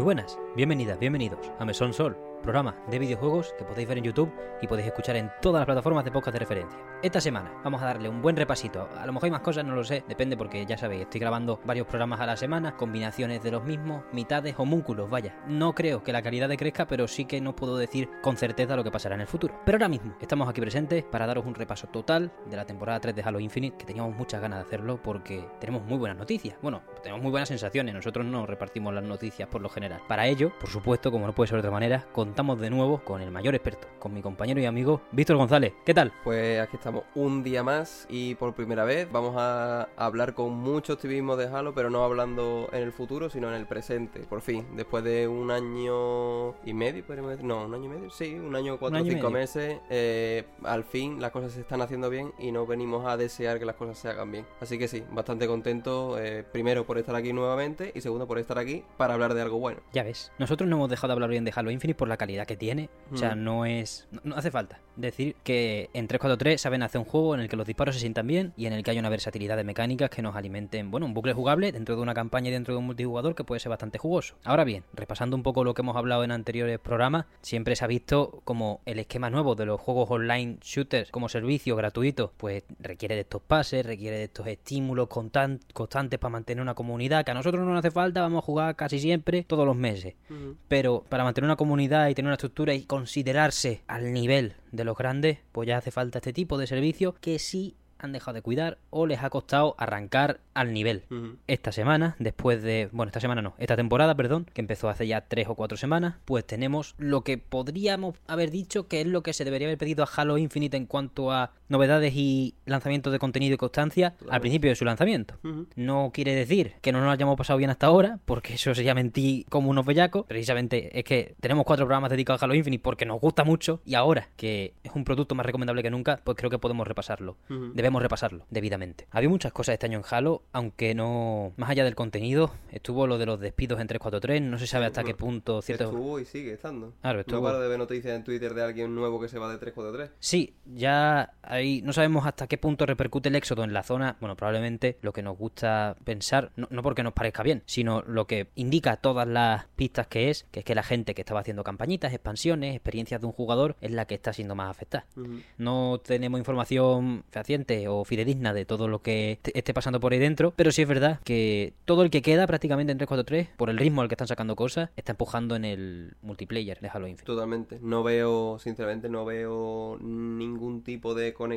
Muy buenas, bienvenidas, bienvenidos a Mesón Sol, programa de videojuegos que podéis ver en YouTube y podéis escuchar en todas las plataformas de podcast de referencia. Esta semana vamos a darle un buen repasito. A lo mejor hay más cosas, no lo sé, depende porque ya sabéis, estoy grabando varios programas a la semana, combinaciones de los mismos, mitades, homúnculos, vaya. No creo que la calidad decrezca, pero sí que no puedo decir con certeza lo que pasará en el futuro. Pero ahora mismo estamos aquí presentes para daros un repaso total de la temporada 3 de Halo Infinite, que teníamos muchas ganas de hacerlo porque tenemos muy buenas noticias. Bueno, tenemos muy buenas sensaciones, nosotros no repartimos las noticias por lo general. Para ello, por supuesto, como no puede ser de otra manera, contamos de nuevo con el mayor experto, con mi compañero y amigo Víctor González. ¿Qué tal? Pues aquí estamos un día más y por primera vez vamos a hablar con mucho optimismo de Halo, pero no hablando en el futuro, sino en el presente. Por fin, después de un año y medio, podríamos decir, no, un año y medio, sí, un año, cuatro o cinco meses, eh, al fin las cosas se están haciendo bien y no venimos a desear que las cosas se hagan bien. Así que sí, bastante contento, eh, primero por estar aquí nuevamente y segundo por estar aquí para hablar de algo bueno. Ya ves, nosotros no hemos dejado de hablar bien de Halo Infinite por la calidad que tiene. O sea, Mm. no es. No, no hace falta decir que en 343 saben hacer un juego en el que los disparos se sientan bien y en el que hay una versatilidad de mecánicas que nos alimenten, bueno, un bucle jugable dentro de una campaña y dentro de un multijugador que puede ser bastante jugoso. Ahora bien, repasando un poco lo que hemos hablado en anteriores programas, siempre se ha visto como el esquema nuevo de los juegos online shooters como servicio gratuito, pues requiere de estos pases, requiere de estos estímulos constan- constantes para mantener una comunidad que a nosotros no nos hace falta, vamos a jugar casi siempre todos los meses. Pero para mantener una comunidad y tener una estructura y considerarse al nivel de los grandes, pues ya hace falta este tipo de servicio que sí han dejado de cuidar o les ha costado arrancar al nivel. Esta semana, después de... Bueno, esta semana no, esta temporada, perdón, que empezó hace ya tres o cuatro semanas, pues tenemos lo que podríamos haber dicho que es lo que se debería haber pedido a Halo Infinite en cuanto a novedades y lanzamientos de contenido y constancia al principio de su lanzamiento. No quiere decir que no nos lo hayamos pasado bien hasta ahora, porque eso sería mentir como unos bellacos. Precisamente es que tenemos cuatro programas dedicados a Halo Infinite porque nos gusta mucho y ahora que es un producto más recomendable que nunca, pues creo que podemos repasarlo. Debemos repasarlo debidamente. Había muchas cosas este año en Halo, aunque no más allá del contenido, estuvo lo de los despidos en 343, no se sabe hasta qué punto cierto Estuvo y sigue estando. Claro, No estuvo- paro de ver noticias en Twitter de alguien nuevo que se va de 343. Sí, ya ahí no sabemos hasta qué punto repercute el éxodo en la zona. Bueno, probablemente lo que nos gusta pensar, no, no porque nos parezca bien, sino lo que indica todas las pistas que es, que es que la gente que estaba haciendo campañitas, expansiones, experiencias de un jugador es la que está siendo más afectada. No tenemos información fehaciente o fidedigna de todo lo que est- esté pasando por ahí dentro, pero sí es verdad que todo el que queda prácticamente en 343, por el ritmo al que están sacando cosas, está empujando en el multiplayer de Halo Infinite. Totalmente. No veo, sinceramente, no veo ningún tipo de conexión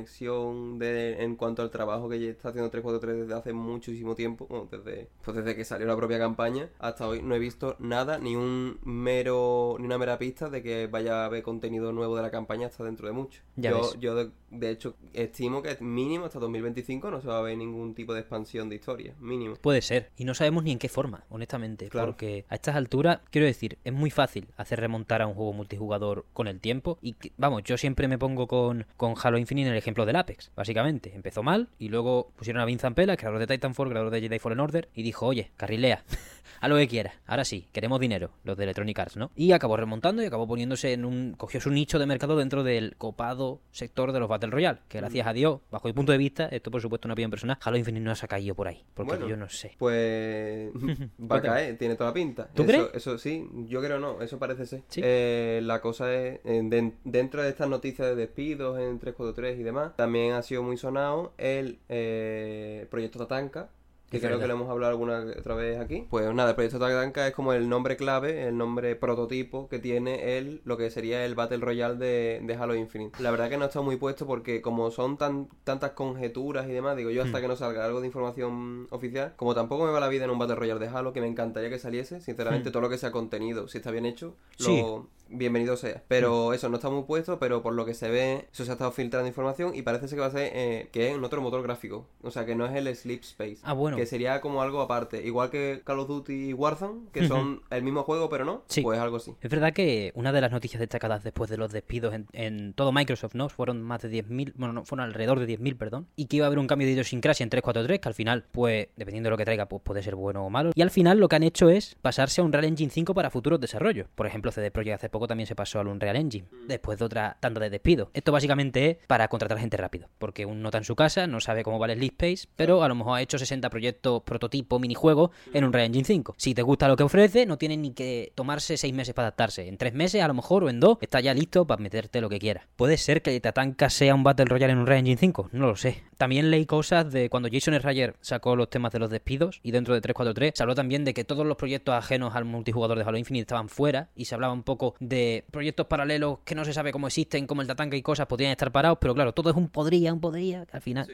de, en cuanto al trabajo que está haciendo 343 desde hace muchísimo tiempo. Bueno, desde, pues desde que salió la propia campaña hasta hoy no he visto nada, ni un mero, ni una mera pista de que vaya a haber contenido nuevo de la campaña hasta dentro de mucho. Ya yo, ves. yo de, de hecho estimo que mínimo hasta 2025 no se va a ver ningún tipo de expansión de historia. Mínimo. Puede ser. Y no sabemos ni en qué forma, honestamente. Claro. Porque a estas alturas, quiero decir, es muy fácil hacer remontar a un juego multijugador con el tiempo. Y que- vamos, yo siempre me pongo con, con Halo Infinite en el ejemplo del Apex. Básicamente, empezó mal y luego pusieron a Vincent Pela, creador de Titanfall, creador de Jedi Fallen Order, y dijo, oye, carrilea, a lo que quieras. Ahora sí, queremos dinero, los de Electronic Arts, ¿no? Y acabó remontando y acabó poniéndose en un. cogió su nicho de mercado dentro del copado sector de los Battle Royale. Que gracias a Dios, bajo mi punto de vista, esto por supuesto una opinión personal, Halo Infinite no se ha caído por ahí. Porque Bueno. yo no sé. Pues va a caer, tiene toda la pinta. ¿Tú eso, crees? Eso sí, yo creo no, eso parece ser. Sí. Eh, la cosa es, den- dentro de estas noticias de despidos en 343 y demás, también ha sido muy sonado el eh, proyecto Tatanka. Que creo verdad. que lo hemos hablado alguna otra vez aquí. Pues nada, el proyecto Tatanka es como el nombre clave, el nombre prototipo que tiene el, lo que sería el Battle Royale de, de Halo Infinite. La verdad que no está muy puesto porque como son tan, tantas conjeturas y demás, digo yo hasta Hmm. que no salga algo de información oficial, como tampoco me va la vida en un Battle Royale de Halo, que me encantaría que saliese, sinceramente Hmm. todo lo que sea contenido, si está bien hecho, lo. Bienvenido sea. Pero eso no está muy puesto, pero por lo que se ve, eso se ha estado filtrando información y parece ser que va a ser eh, que es en otro motor gráfico, o sea que no es el Sleep Space. Ah, bueno. Que sería como algo aparte, igual que Call of Duty y Warzone, que son el mismo juego pero no, Sí. pues algo así. Es verdad que una de las noticias destacadas después de los despidos en, en todo Microsoft, ¿no? Fueron más de 10.000, bueno, no, fueron alrededor de 10.000, perdón. Y que iba a haber un cambio de idiosincrasia en 343, que al final, pues, dependiendo de lo que traiga, pues puede ser bueno o malo. Y al final lo que han hecho es pasarse a un Real Engine 5 para futuros desarrollos. Por ejemplo, CD Projekt hace poco también se pasó al Unreal Engine, después de otra tanda de despido. Esto básicamente es para contratar gente rápido, porque uno está en su casa, no sabe cómo vale el lead space, pero a lo mejor ha hecho 60 proyectos, prototipo, minijuegos en Unreal Engine 5. Si te gusta lo que ofrece, no tiene ni que tomarse 6 meses para adaptarse. En 3 meses, a lo mejor, o en 2, está ya listo para meterte lo que quiera. Puede ser que Tatanka sea un Battle Royale en Unreal Engine 5, no lo sé. También leí cosas de cuando Jason Schreier sacó los temas de los despidos y dentro de 343 se habló también de que todos los proyectos ajenos al multijugador de Halo Infinite estaban fuera y se hablaba un poco de proyectos paralelos que no se sabe cómo existen, como el Tatanka y cosas, podrían estar parados, pero claro, todo es un podría, un podría, que al final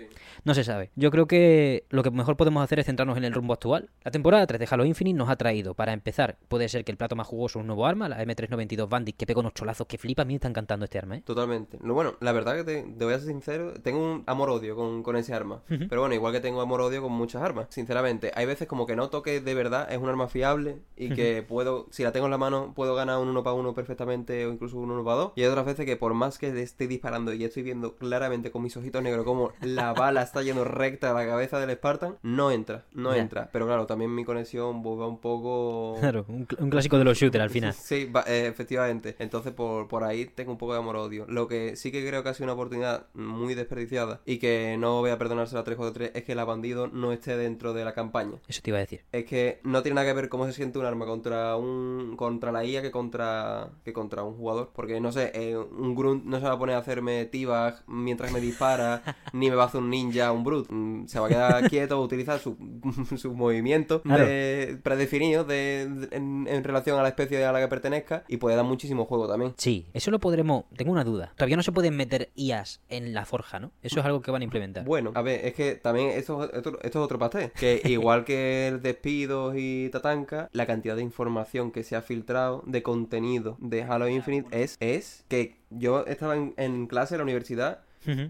no se sabe. Yo creo que lo que mejor podemos hacer es centrarnos en el rumbo actual. La temporada 3 de Halo Infinite nos ha traído, para empezar, puede ser que el plato más jugoso es un nuevo arma, la M392 Bandit, que pega unos cholazos que flipa, a mí me está encantando este arma, ¿eh? Totalmente. No, bueno, la verdad que te, te voy a ser sincero, tengo un amor-odio con, con ese arma. Pero bueno, igual que tengo amor-odio con muchas armas. Sinceramente, hay veces como que noto que de verdad es un arma fiable y que puedo, si la tengo en la mano, puedo ganar un uno para uno perfectamente o incluso un para dos. Y hay otras veces que por más que le esté disparando y estoy viendo claramente con mis ojitos negros como la bala está yendo recta a la cabeza del Spartan, no entra, no entra. Pero claro, también mi conexión pues, va un poco... Claro, un, cl- un clásico de los shooters al final. Sí, va- eh, efectivamente. Entonces, por, por ahí tengo un poco de amor-odio. Lo que sí que creo que ha sido una oportunidad muy desperdiciada y que no voy a perdonársela a 343 es que la bandido no esté dentro de la campaña. Eso te iba a decir. Es que no tiene nada que ver cómo se siente un arma contra un contra la IA que contra que contra un jugador. Porque, no sé, eh, un grunt no se va a poner a hacerme tibag mientras me dispara, ni me va a hacer un ninja un brute. Mm, Se va a quedar quieto, va a utilizar su- sus movimientos Claro. de- predefinidos de, de- en, en relación a la especie a la que pertenezca y puede dar muchísimo juego también. Sí, eso lo podremos. Tengo una duda. Todavía no se pueden meter IAs en la forja, ¿no? Eso es algo que van a implementar. Bueno, a ver, es que también esto, es otro- esto es otro pastel. Que igual que el despidos y Tatanka, la cantidad de información que se ha filtrado de contenido de Halo Infinite es, es que yo estaba en, en clase en la universidad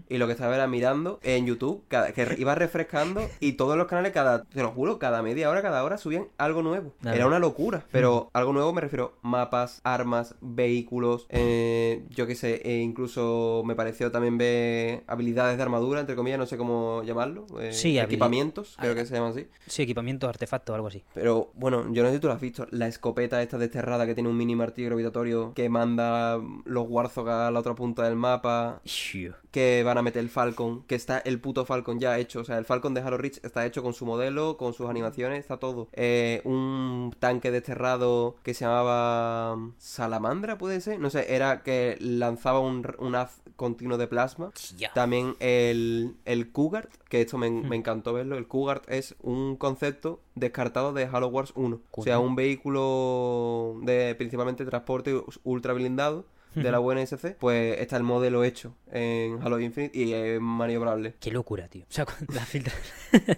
Y lo que estaba era mirando en YouTube, cada, que iba refrescando y todos los canales, cada, te lo juro, cada media hora, cada hora subían algo nuevo. Era una locura. Pero algo nuevo me refiero mapas, armas, vehículos, eh, yo qué sé, e incluso me pareció también ver habilidades de armadura, entre comillas, no sé cómo llamarlo. eh, Sí, equipamientos, creo Ah, que se llaman así. Sí, equipamientos, artefactos, algo así. Pero bueno, yo no sé si tú lo has visto. La escopeta esta desterrada que tiene un mini martillo gravitatorio que manda los Warzog a la otra punta del mapa Shiu. Que van a meter el Falcon, que está el puto Falcon ya hecho. O sea, el Falcon de Halo Reach está hecho con su modelo, con sus animaciones, está todo. Eh, un tanque desterrado que se llamaba Salamandra, puede ser. No sé, era que lanzaba un, un haz continuo de plasma. También el, el Cougar, que esto me, me encantó verlo. El Cougar es un concepto descartado de Halo Wars 1. O sea, un vehículo de principalmente transporte ultra blindado de la UNSC. Pues está el modelo hecho en Halo Infinite y es maniobrable. Qué locura, tío. O sea, la filtra.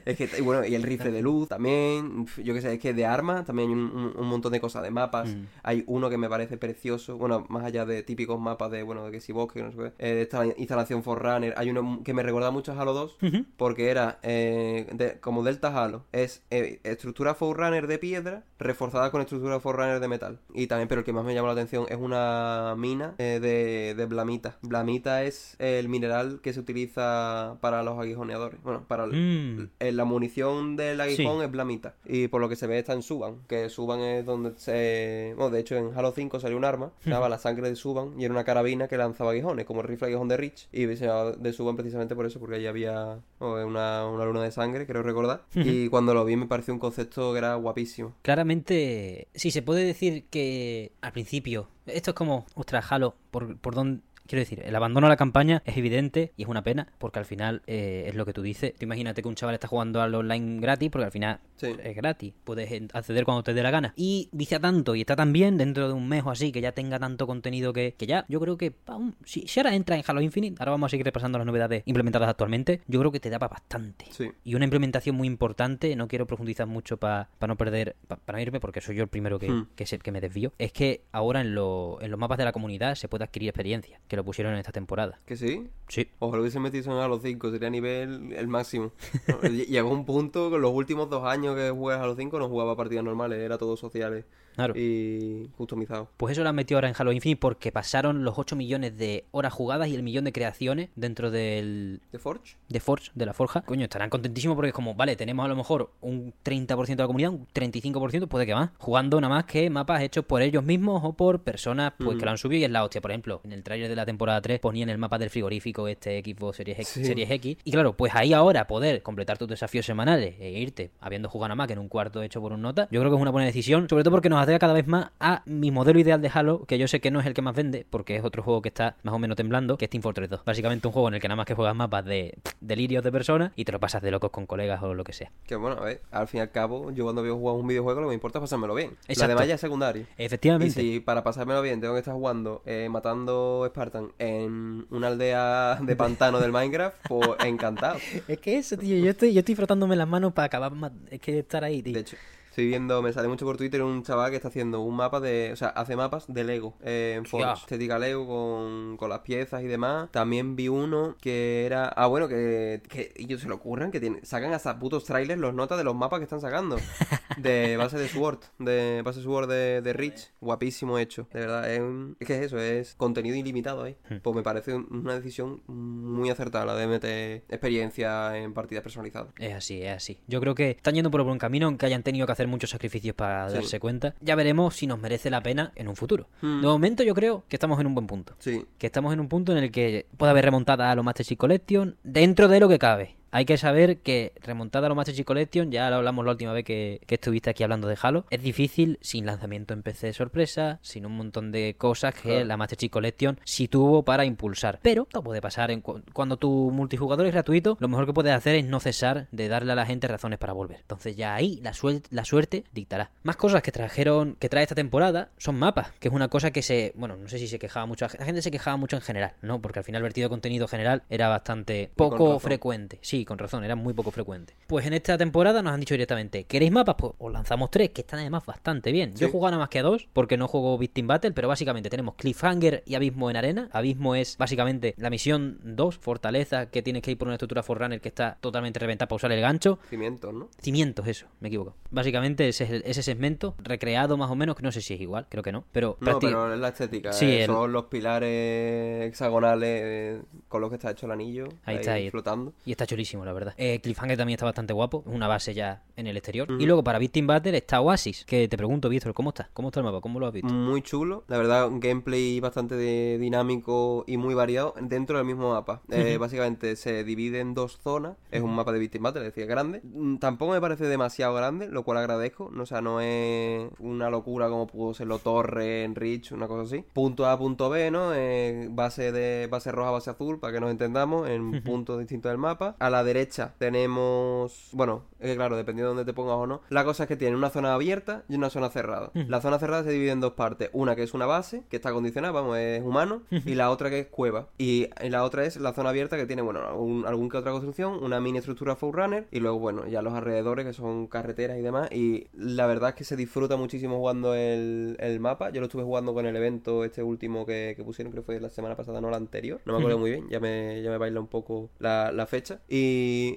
Es que, y bueno, y el rifle de luz también. Yo que sé, es que de armas también hay un, montón de cosas, de mapas. Mm. Hay uno que me parece precioso. Bueno, más allá de típicos mapas de, bueno, de que si bosque, no sé qué. eh, de esta instalación Forerunner. Hay uno que me recuerda mucho a Halo 2. Ujú. Porque era eh, de- como Delta Halo. Es eh, estructura Forerunner de piedra reforzada con estructura Forerunner de metal. Y también, pero el que más me llama la atención es una mina eh, de, de blamita. Blamita es el mineral que se utiliza para los aguijoneadores. Bueno, para el- Mm. eh, la munición del aguijón Sí. es blamita. Y por lo que se ve está en Suban. Que Suban es donde se. Bueno, de hecho en Halo 5 salió un arma. Se llamaba la sangre de Suban. Y era una carabina que lanzaba aguijones. Como el rifle aguijón de Rich. Y se llamaba de Suban precisamente por eso. Porque allí había oh, una, una luna de sangre, creo recordar. Y cuando lo vi me pareció un concepto que era guapísimo. Claramente, sí, se puede decir que al principio, esto es como, ostras, Halo, por, por dónde... Quiero decir, el abandono a la campaña es evidente y es una pena, porque al final eh, es lo que tú dices. Tú imagínate que un chaval está jugando al online gratis, porque al final Sí. es gratis, puedes acceder cuando te dé la gana. Y vicia tanto y está tan bien dentro de un mes o así, que ya tenga tanto contenido que, que ya, yo creo que pa, si, si ahora entra en Halo Infinite, ahora vamos a seguir repasando las novedades implementadas actualmente, yo creo que te da para bastante. Sí. Y una implementación muy importante, no quiero profundizar mucho para no perder, para no irme, porque soy yo el primero que, Hmm. que, se- que me desvío, es que ahora en, lo- en los mapas de la comunidad se puede adquirir experiencia, que lo pusieron en esta temporada. ¿Que sí? Sí. Ojalá lo hubiesen metido en Halo 5, sería nivel el máximo. Ll- Llegó un punto con los últimos dos años que jugué a Halo 5 no jugaba partidas normales, era todo sociales. Claro. y customizado. Pues eso lo han metido ahora en Halo Infinite porque pasaron los 8 millones de horas jugadas y el millón de creaciones dentro del ¿De Forge? de Forge, de la Forja. Coño, estarán contentísimos porque es como, vale, tenemos a lo mejor un 30% de la comunidad, un 35%, puede que más, jugando nada más que mapas hechos por ellos mismos o por personas pues que lo han subido y es la hostia. Por ejemplo, en el tráiler de la temporada 3 ponían el mapa del frigorífico este Xbox Series X, Sí. Series X. Y claro, pues ahí ahora poder completar tus desafíos semanales e irte habiendo jugado nada más que en un cuarto hecho por un nota, yo creo que es una buena decisión, sobre todo porque nos acerca cada vez más a mi modelo ideal de Halo, que yo sé que no es el que más vende, porque es otro juego que está más o menos temblando, que es Team Fortress 2. Básicamente un juego en el que nada más que juegas mapas de delirios de personas y te lo pasas de locos con colegas o lo que sea. Que bueno, a ver, al fin y al cabo, yo cuando veo jugar un videojuego lo que me importa es pasármelo bien. Exacto. demás ya es secundario. Y Efectivamente. si para pasármelo bien tengo que estar jugando, eh, matando Spartan en una aldea de pantano del Minecraft, pues encantado. Es que eso, tío, yo estoy, yo estoy frotándome las manos para acabar. Es que estar ahí, tío. De hecho, estoy viendo, me sale mucho por Twitter un chaval que está haciendo un mapa de, o sea, hace mapas de Lego eh, en Forge, Ya. estética Lego con, con las piezas y demás. También vi uno que era, ah bueno, que, que ellos se lo ocurran, que tienen, sacan hasta putos trailers los notas de los mapas que están sacando. De base de Sword, de base Sword de, de Rich, guapísimo hecho, de verdad, es, un- es que es eso, es contenido ilimitado ahí. Hmm. Pues me parece un- una decisión muy acertada la de meter experiencia en partidas personalizadas. Es así, es así. Yo creo que están yendo por un buen camino, aunque hayan tenido que hacer muchos sacrificios para Sí. darse cuenta. Ya veremos si nos merece la pena en un futuro. Hmm. De momento yo creo que estamos en un buen punto. Sí, Que estamos en un punto en el que puede haber remontada a los Master Chief Collection dentro de lo que cabe. Hay que saber que remontada a los Master Chief Collection, ya lo hablamos la última vez que, que estuviste aquí hablando de Halo, es difícil sin lanzamiento en PC de sorpresa, sin un montón de cosas que Claro. la Master Chief Collection sí tuvo para impulsar. Pero todo puede pasar en cu- cuando tu multijugador es gratuito, lo mejor que puedes hacer es no cesar de darle a la gente razones para volver. Entonces ya ahí la, suerte dictará. Más cosas que trajeron, que trae esta temporada son mapas, que es una cosa que se, bueno, no sé si se quejaba mucho, la gente se quejaba mucho en general, ¿no? Porque al final el vertido de contenido general era bastante poco frecuente. Sí, con razón, era muy poco frecuente. Pues en esta temporada nos han dicho directamente, ¿queréis mapas? Pues os lanzamos tres, que están además bastante bien. Yo he jugado nada más que a dos, porque no juego Victim Battle, pero básicamente tenemos Cliffhanger y Abismo en arena. Abismo es básicamente la misión 2, Fortaleza, que tienes que ir por una estructura Forerunner que está totalmente reventada para usar el gancho. cimientos, ¿no? Cimientos, eso, me equivoco. Básicamente ese es el- ese segmento, recreado más o menos, que no sé si es igual, creo que no. Pero, No, pero es la estética. Sí, eh, el- Son los pilares hexagonales eh, con los que está hecho el anillo. Ahí está, ahí. flotando. Y está chulísimo, la verdad. Eh, Cliffhanger también está bastante guapo. Es una base ya en el exterior. Y luego para Victim Battle está Oasis. Que te pregunto, Víctor, ¿cómo está? ¿Cómo está el mapa? ¿Cómo lo has visto? Muy chulo. La verdad, un gameplay bastante de- dinámico y muy variado dentro del mismo mapa. Eh, básicamente se divide en dos zonas. Es un mapa de Victim Battle, es decir, grande. Mm, Tampoco me parece demasiado grande, lo cual agradezco. No, o sea, no es una locura como pudo serlo Torre, en Reach, una cosa así. Punto A, punto B, ¿no? Eh, base de base roja, base azul, para que nos entendamos, en puntos distintos del mapa. A la derecha tenemos, bueno, es que claro, dependiendo de dónde te pongas o no. La cosa es que tiene una zona abierta y una zona cerrada. La zona cerrada se divide en dos partes. Una que es una base, que está acondicionada, vamos, es humano, y la otra que es cueva. Y la otra es la zona abierta que tiene, bueno, algún, algún que otra construcción, una mini estructura Forerunner, y luego, bueno, ya los alrededores que son carreteras y demás. Y la verdad es que se disfruta muchísimo jugando el, el mapa. Yo lo estuve jugando con el evento este último que, que pusieron, creo que fue la semana pasada, no la anterior. No me acuerdo muy bien, ya me, ya me baila un poco la, la fecha. Y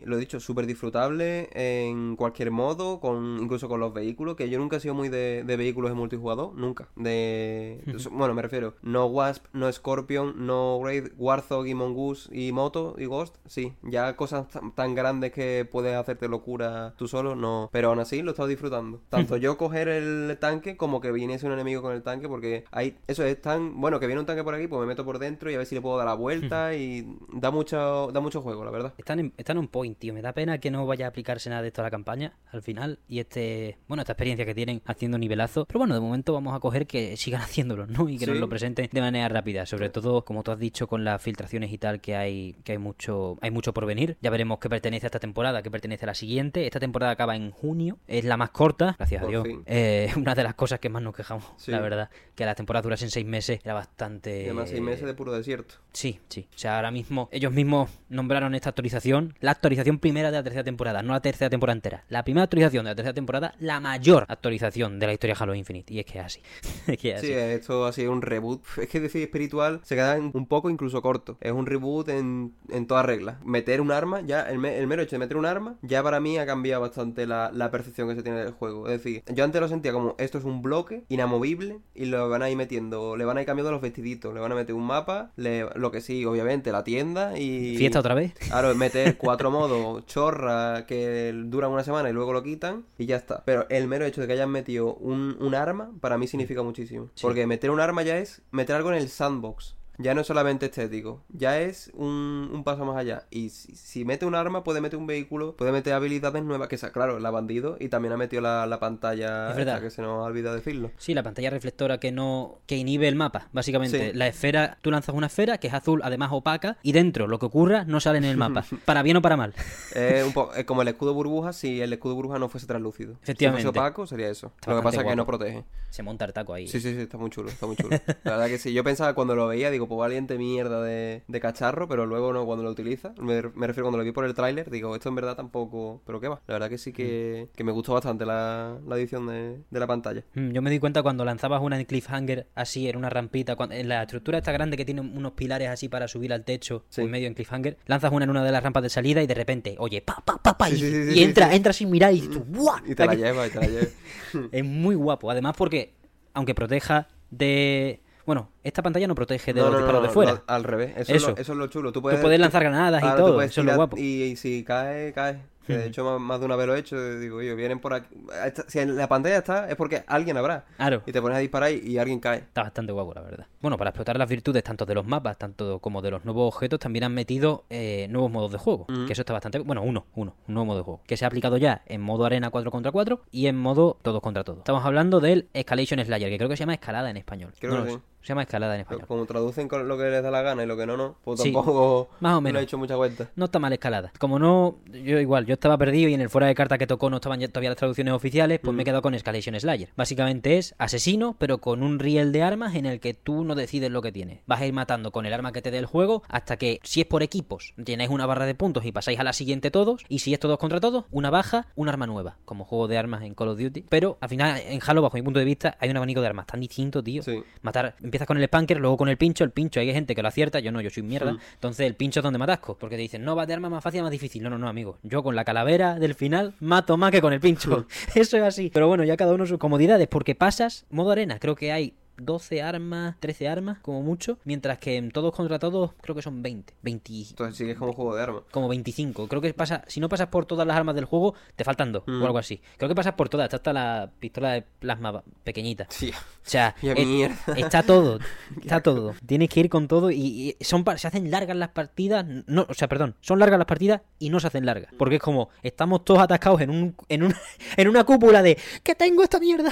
lo he dicho, súper disfrutable en cualquier modo, con incluso con los vehículos, que yo nunca he sido muy de, de vehículos de multijugador, nunca. De Bueno, me refiero, no Wasp, no Scorpion, no Raid, Warthog y Mongoose y Moto y Ghost, sí. Ya cosas tan, tan grandes que puedes hacerte locura tú solo, no. Pero aún así lo he estado disfrutando. Tanto yo coger el tanque como que viniese un enemigo con el tanque, porque hay, eso es tan, bueno, que viene un tanque por aquí, pues me meto por dentro y a ver si le puedo dar la vuelta y da mucho, da mucho juego, la verdad. Están en, están en point, tío. Me da pena que no vaya a aplicarse nada de esto a la campaña al final. Y este, bueno, esta experiencia que tienen haciendo nivelazo. Pero bueno, de momento vamos a coger que sigan haciéndolo, ¿no? Y que nos Sí. lo presenten de manera rápida. Sobre todo, como tú has dicho, con las filtraciones y tal, que hay, que hay mucho, hay mucho por venir. Ya veremos qué pertenece a esta temporada, qué pertenece a la siguiente. Esta temporada acaba en junio. Es la más corta, gracias a Dios. Eh, una de las cosas que más nos quejamos, Sí. la verdad. Que las temporadas durasen seis meses era bastante. Y además seis meses de puro desierto. Sí, sí. O sea, ahora mismo ellos mismos nombraron esta actualización actualización, la actualización primera de la tercera temporada, no la tercera temporada entera. La primera actualización de la tercera temporada, la mayor actualización de la historia de Halo Infinite. Y es que es así. es que es así. Sí, esto ha sido un reboot. Es que decir espiritual se queda un poco incluso corto. Es un reboot en, en toda regla. Meter un arma, ya el, me- el mero hecho de meter un arma, ya para mí ha cambiado bastante la, la percepción que se tiene del juego. Es decir, yo antes lo sentía como esto es un bloque inamovible y lo van a ir metiendo, le van a ir cambiando los vestiditos, le van a meter un mapa, le- lo que sí, obviamente, la tienda y... ¿Fiesta otra vez? Claro, meter cuatro modos chorra que duran una semana y luego lo quitan y ya está. Pero el mero hecho de que hayan metido un, un arma, para mí significa muchísimo. Sí. Porque meter un arma ya es meter algo en el sandbox. Ya no es solamente estético, ya es un, un paso más allá. Y si, si mete un arma, puede meter un vehículo, puede meter habilidades nuevas, que sea, claro, la bandido, y también ha metido la, la pantalla, Es verdad. esta que se nos ha olvidado decirlo. Sí, la pantalla reflectora que no que inhibe el mapa, básicamente. Sí. La esfera, tú lanzas una esfera que es azul, además opaca, y dentro lo que ocurra no sale en el mapa, para bien o para mal. Es un po- es como el escudo burbuja si el escudo burbuja no fuese translúcido. Efectivamente. Si fuese opaco, sería eso. Está lo que pasa es que no protege. Se monta el taco ahí. Sí, sí, sí, está muy chulo, está muy chulo. La verdad que sí. Yo pensaba cuando lo veía, digo, pues valiente mierda de, de cacharro, pero luego no, cuando lo utiliza, me, me refiero cuando lo vi por el tráiler, digo, esto en verdad tampoco, pero qué va. La verdad que sí que, que me gustó bastante la, la edición de, de la pantalla. Mm, Yo me di cuenta cuando lanzabas una en cliffhanger así en una rampita, en la estructura esta grande que tiene unos pilares así para subir al techo Sí. en medio en cliffhanger, lanzas una en una de las rampas de salida y de repente, oye, pa, pa, pa, pa, Sí, y, sí, entra, entra sin mirar y tú, ¡buah! Y te la lleva, y te la lleva. Es muy guapo, además porque, aunque proteja de... Bueno, esta pantalla no protege de No, los no, disparos no, de fuera. al revés. Eso, Eso. Es lo, eso es lo chulo. Tú Tú puedes, lanzar granadas y todo, eso es lo guapo. Y, y si cae, cae. Que de hecho, más, más de una vez lo he hecho. Digo, oye, vienen por aquí. Esta- Si en la pantalla está, es porque alguien habrá. Claro. Y te pones a disparar y, y alguien cae. Está bastante guapo, la verdad. Bueno, para explotar las virtudes tanto de los mapas, tanto como de los nuevos objetos, también han metido eh, nuevos modos de juego. Que eso está bastante... Bueno, uno, uno, un nuevo modo de juego. Que se ha aplicado ya en modo arena 4 contra 4 y en modo todos contra todos. Estamos hablando del Escalation Slayer, que creo que se llama escalada en español. Creo No que sí. Se llama escalada en español. Como traducen con lo que les da la gana y lo que no, no. Pues Sí, tampoco más o no menos. he hecho mucha vuelta. No está mal escalada. Como no, yo igual, yo estaba perdido y en el fuera de carta que tocó no estaban ya todavía las traducciones oficiales, pues me he quedado con Escalation Slayer. Básicamente es asesino, pero con un riel de armas en el que tú no decides lo que tienes. Vas a ir matando con el arma que te dé el juego hasta que, si es por equipos, llenáis una barra de puntos y pasáis a la siguiente todos. Y si es todos contra todos, una baja, un arma nueva, como juego de armas en Call of Duty. Pero al final, en Halo, bajo mi punto de vista, hay un abanico de armas tan distinto, tío. Sí. Matar, empiezas con el spanker, luego con el pincho, el pincho hay gente que lo acierta, yo no, yo soy mierda. Mm. Entonces el pincho es donde matasco, porque te dicen, no, va de arma más fácil, más difícil. No, no, no, amigo. Yo con la calavera del final mato más que con el pincho. Eso es así. Pero bueno, ya cada uno sus comodidades, porque pasas modo arena, creo que hay 12 armas, 13 armas, como mucho, mientras que en todos contra todos creo que son 20, 20 Entonces sí que es como un juego de armas. como 25. Creo que pasa, si no pasas por todas las armas del juego, te faltan dos Mm. o algo así. Creo que pasas por todas, está hasta la pistola de plasma pequeñita. Sí. O sea, es- mierda. está todo, está todo. Tienes que ir con todo y, y son se hacen largas las partidas, no, o sea, perdón, son largas las partidas y no se hacen largas, porque es como estamos todos atascados en un en una en una cúpula de que tengo esta mierda,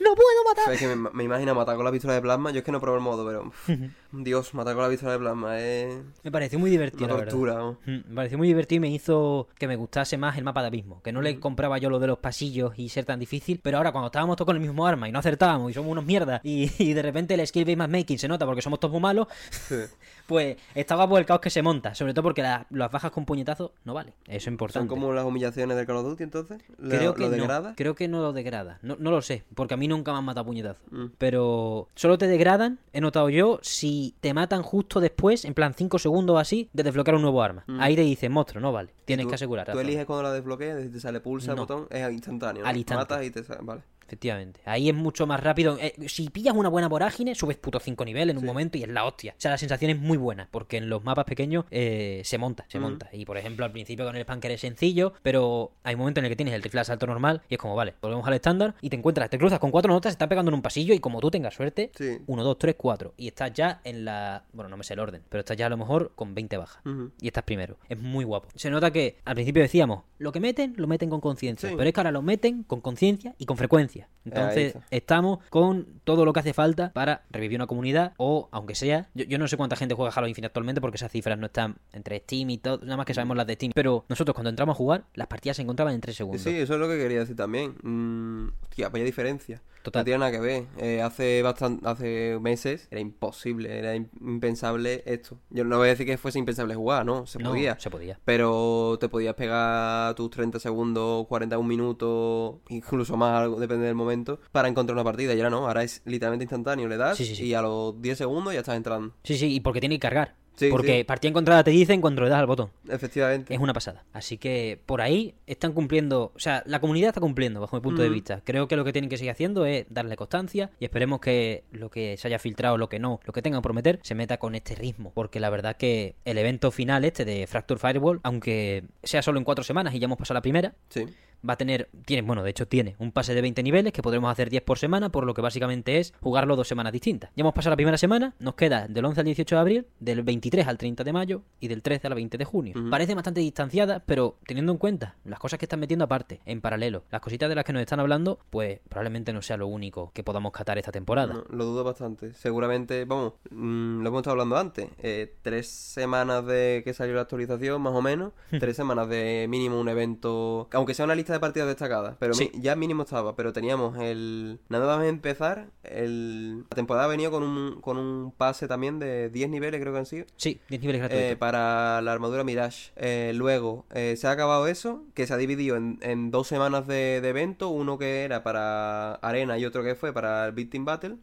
no puedo matar. Es que me, me imagino matar con la pistola de plasma. Yo es que no probé el modo, pero. Dios, matar con la pistola de plasma es. Me pareció muy divertido, Una la tortura. ¿no? Mm, Me pareció muy divertido y me hizo que me gustase más el mapa de abismo. Que no le compraba yo lo de los pasillos y ser tan difícil. Pero ahora, cuando estábamos todos con el mismo arma y no acertábamos y somos unos mierdas y, y de repente el skill based matchmaking se nota porque somos todos muy malos, Sí. pues estaba por el caos que se monta. Sobre todo porque la- las bajas con puñetazo no vale. Eso es importante. Son como las humillaciones del Call of Duty entonces. ¿Lo, Creo que lo no. degrada? Creo que no lo degrada. No, no lo sé, porque a mí nunca me han matado a puñetazo. Mm. Pero solo te degradan, he notado yo, si te matan justo después, en plan 5 segundos o así, de desbloquear un nuevo arma. Mm. Ahí te dice, monstruo, no vale. Tienes Tú- que asegurar. Tú eliges cuando la desbloqueas, si te sale pulsa el No. botón, es instantáneo. ¿no? Al instante. Matas y te sale. Vale. Efectivamente. Ahí es mucho más rápido. Eh, si pillas una buena vorágine, subes puto 5 niveles en un momento y es la hostia. O sea, la sensación es muy buena, porque en los mapas pequeños eh, se monta, se monta. Y por ejemplo, al principio con el Spanker es sencillo, pero hay momentos en el que tienes el rifle de asalto normal y es como, vale, volvemos al estándar y te encuentras, te cruzas con cuatro notas, está pegando en un pasillo y como tú tengas suerte, Sí. 1, 2, 3, 4. Y estás ya en la. Bueno, no me sé el orden, pero estás ya a lo mejor con 20 bajas. Y estás primero. Es muy guapo. Se nota que al principio decíamos, lo que meten, lo meten con conciencia. Sí. Pero es que ahora lo meten con conciencia y con frecuencia. Entonces, estamos con todo lo que hace falta para revivir una comunidad o, aunque sea, yo, yo no sé cuánta gente juega Halo Infinite actualmente porque esas cifras no están entre Steam y todo, nada más que sabemos las de Steam. Pero nosotros cuando entramos a jugar, las partidas se encontraban en 3 segundos. Sí, eso es lo que quería decir también. Mm, hostia, vaya diferencia. Total. No tiene nada que ver. Eh, hace bastan- hace meses era imposible, era im- impensable esto. Yo no voy a decir que fuese impensable jugar, ¿no? Se No, podía. Se podía. Pero te podías pegar tus 30 segundos, 41 minutos, incluso más, algo, depende del momento, para encontrar una partida. Y ahora no, ahora es literalmente instantáneo. Le das Sí, sí, sí. y a los 10 segundos ya estás entrando. Sí, sí, y porque tiene que cargar. Porque partida encontrada te dicen cuando le das al botón. Efectivamente. Es una pasada. Así que por ahí están cumpliendo, o sea, la comunidad está cumpliendo bajo mi punto de Mm. vista. Creo que lo que tienen que seguir haciendo es darle constancia y esperemos que lo que se haya filtrado, lo que no, lo que tengan que prometer, se meta con este ritmo. Porque la verdad que el evento final este de Fracture Firewall, aunque sea solo en cuatro semanas y ya hemos pasado la primera, Sí. Va a tener, tiene, bueno, de hecho tiene un pase de 20 niveles que podremos hacer 10 por semana, por lo que básicamente es jugarlo dos semanas distintas. Ya hemos pasado la primera semana, nos queda del 11 al 18 de abril, del 23 al 30 de mayo y del 13 al 20 de junio. Ujú. Parece bastante distanciada, pero teniendo en cuenta las cosas que están metiendo aparte, en paralelo, las cositas de las que nos están hablando, pues probablemente no sea lo único que podamos catar esta temporada. No, lo dudo bastante. Seguramente, vamos, mm, lo hemos estado hablando antes. eh, tres semanas de que salió la actualización, más o menos. tres semanas de mínimo un evento. Aunque sea una lista de partidas destacadas. Pero Sí. mi- ya mínimo estaba. Pero teníamos el. Nada más empezar. El... La temporada ha venido con un, con un pase también de 10 niveles, creo que han sido. Sí, 10 niveles eh, gratuitos. para la armadura Mirage. Eh, luego eh, se ha acabado eso, que se ha dividido en, en dos semanas de, de evento, uno que era para Arena y otro que fue para el Victim Battle.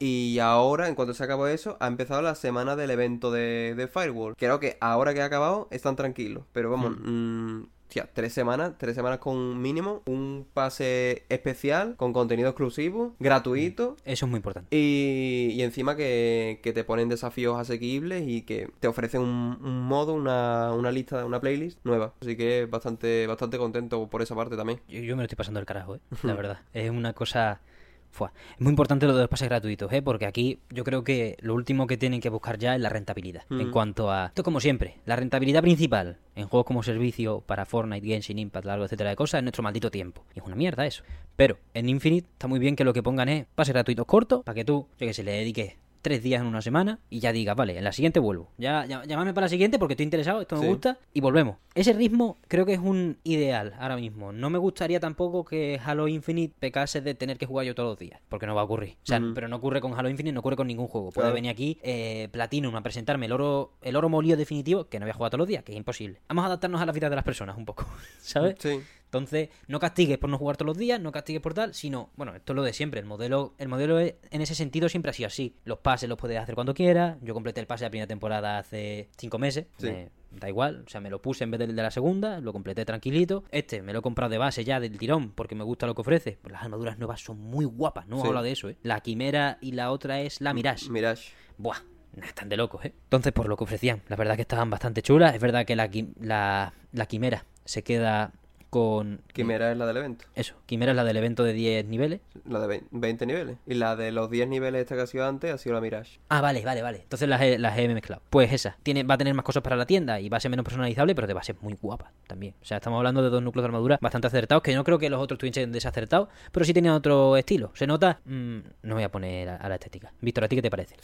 Y ahora, en cuanto se acabó eso, ha empezado la semana del evento de, de Firewall. Creo que ahora que ha acabado están tranquilos. Pero vamos, mm, tía, tres semanas, tres semanas con mínimo, un pase especial con contenido exclusivo, gratuito. Eso es muy importante. Y, y encima que, que te ponen desafíos asequibles y que te ofrecen un, un modo, una, una lista, una playlist nueva. Así que bastante, bastante contento por esa parte también. Yo, yo me lo estoy pasando el carajo, ¿eh? La verdad. Es una cosa... Fua. Es muy importante lo de los pases gratuitos, ¿eh? Porque aquí yo creo que lo último que tienen que buscar ya es la rentabilidad. En Mm. cuanto a... Esto como siempre, la rentabilidad principal en juegos como servicio para Fortnite, Genshin Impact, largo, etcétera de cosas es nuestro maldito tiempo. Y es una mierda eso. Pero en Infinite está muy bien que lo que pongan es pases gratuitos cortos para que tú, yo que se le dediques tres días en una semana y ya digas, vale, en la siguiente vuelvo. Ya, ya llámame para la siguiente porque estoy interesado, esto me Sí. gusta y volvemos. Ese ritmo creo que es un ideal ahora mismo. No me gustaría tampoco que Halo Infinite pecase de tener que jugar yo todos los días, porque no va a ocurrir. O sea, pero no ocurre con Halo Infinite, no ocurre con ningún juego. Puede Claro. venir aquí eh, Platinum a presentarme el oro, el oro molido definitivo, que no voy a jugar todos los días, que es imposible. Vamos a adaptarnos a la vida de las personas un poco, ¿sabes? Sí. Entonces, no castigues por no jugar todos los días, no castigues por tal, sino, bueno, esto es lo de siempre. El modelo, el modelo es- en ese sentido siempre ha sido así. Los pases los puedes hacer cuando quieras. Yo completé el pase de la primera temporada hace cinco meses. Sí. Me da igual, o sea, me lo puse en vez del de la segunda, lo completé tranquilito. Este me lo he comprado de base ya del tirón porque me gusta lo que ofrece. Pues las armaduras nuevas son muy guapas, no Sí. hablado de eso, ¿eh? La quimera y la otra es la Mirage. Mirage. Buah, están de locos, ¿eh? Entonces, por lo que ofrecían, la verdad que estaban bastante chulas. Es verdad que la, la, la quimera se queda con... Quimera es la del evento. Eso, Quimera es la del evento de 10 niveles. La de vein- 20 niveles. Y la de los 10 niveles esta que ha sido antes ha sido la Mirage. Ah, vale, vale, vale. Entonces las he, las he mezclado. Pues esa, tiene, va a tener más cosas para la tienda y va a ser menos personalizable, pero te va a ser muy guapa también. O sea, estamos hablando de dos núcleos de armadura bastante acertados, que no creo que los otros tuviesen desacertados, pero sí tenían otro estilo. Se nota... mm, no voy a poner a, a la estética. Víctor, ¿a ti qué te parece?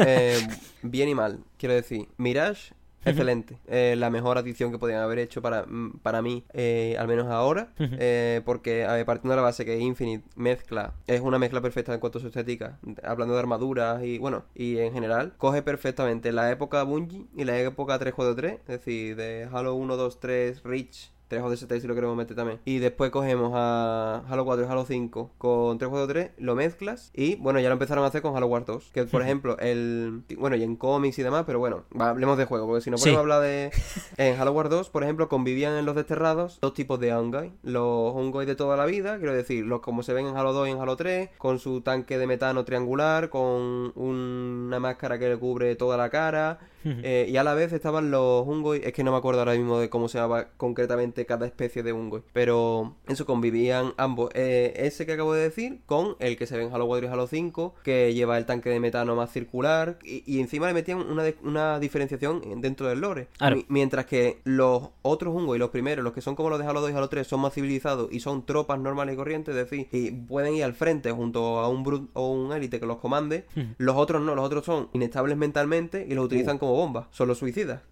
Eh, bien y mal. Quiero decir, Mirage, excelente. Eh, la mejor adición que podían haber hecho para, mm, para mí, eh, al menos ahora. eh, porque, a ver, partiendo de la base que Infinite mezcla, es una mezcla perfecta en cuanto a su estética. Hablando de armaduras y, bueno, y en general, coge perfectamente la época Bungie y la época 343, es decir, de Halo 1, 2, 3, Reach. 3.7 si lo queremos meter también. Y después cogemos a Halo 4 y Halo 5 con 3.3, lo mezclas y bueno, ya lo empezaron a hacer con Halo Wars 2. Que por ejemplo, el. Bueno, y en cómics y demás, pero bueno, va, hablemos de juego, porque si no Sí. podemos hablar de. En Halo Wars 2, por ejemplo, convivían en los desterrados dos tipos de Ungoi. Los Ungoi de toda la vida, quiero decir, los como se ven en Halo 2 y en Halo 3, con su tanque de metano triangular, con una máscara que le cubre toda la cara eh, y a la vez estaban los Ungoy, es que no me acuerdo ahora mismo de cómo se llamaba concretamente cada especie de Ungoy, pero eso convivían ambos. Eh, ese que acabo de decir con el que se ve en Halo 4 y Halo 5, que lleva el tanque de metano más circular, y, encima le metían una, una diferenciación dentro del lore. Mientras que los otros Ungoy, los primeros, los que son como los de Halo 2 y Halo 3, son más civilizados y son tropas normales y corrientes, es decir, y pueden ir al frente junto a un Brut o un élite que los comande. Los otros no, los otros son inestables mentalmente y los utilizan uh. como bombas, son los suicidas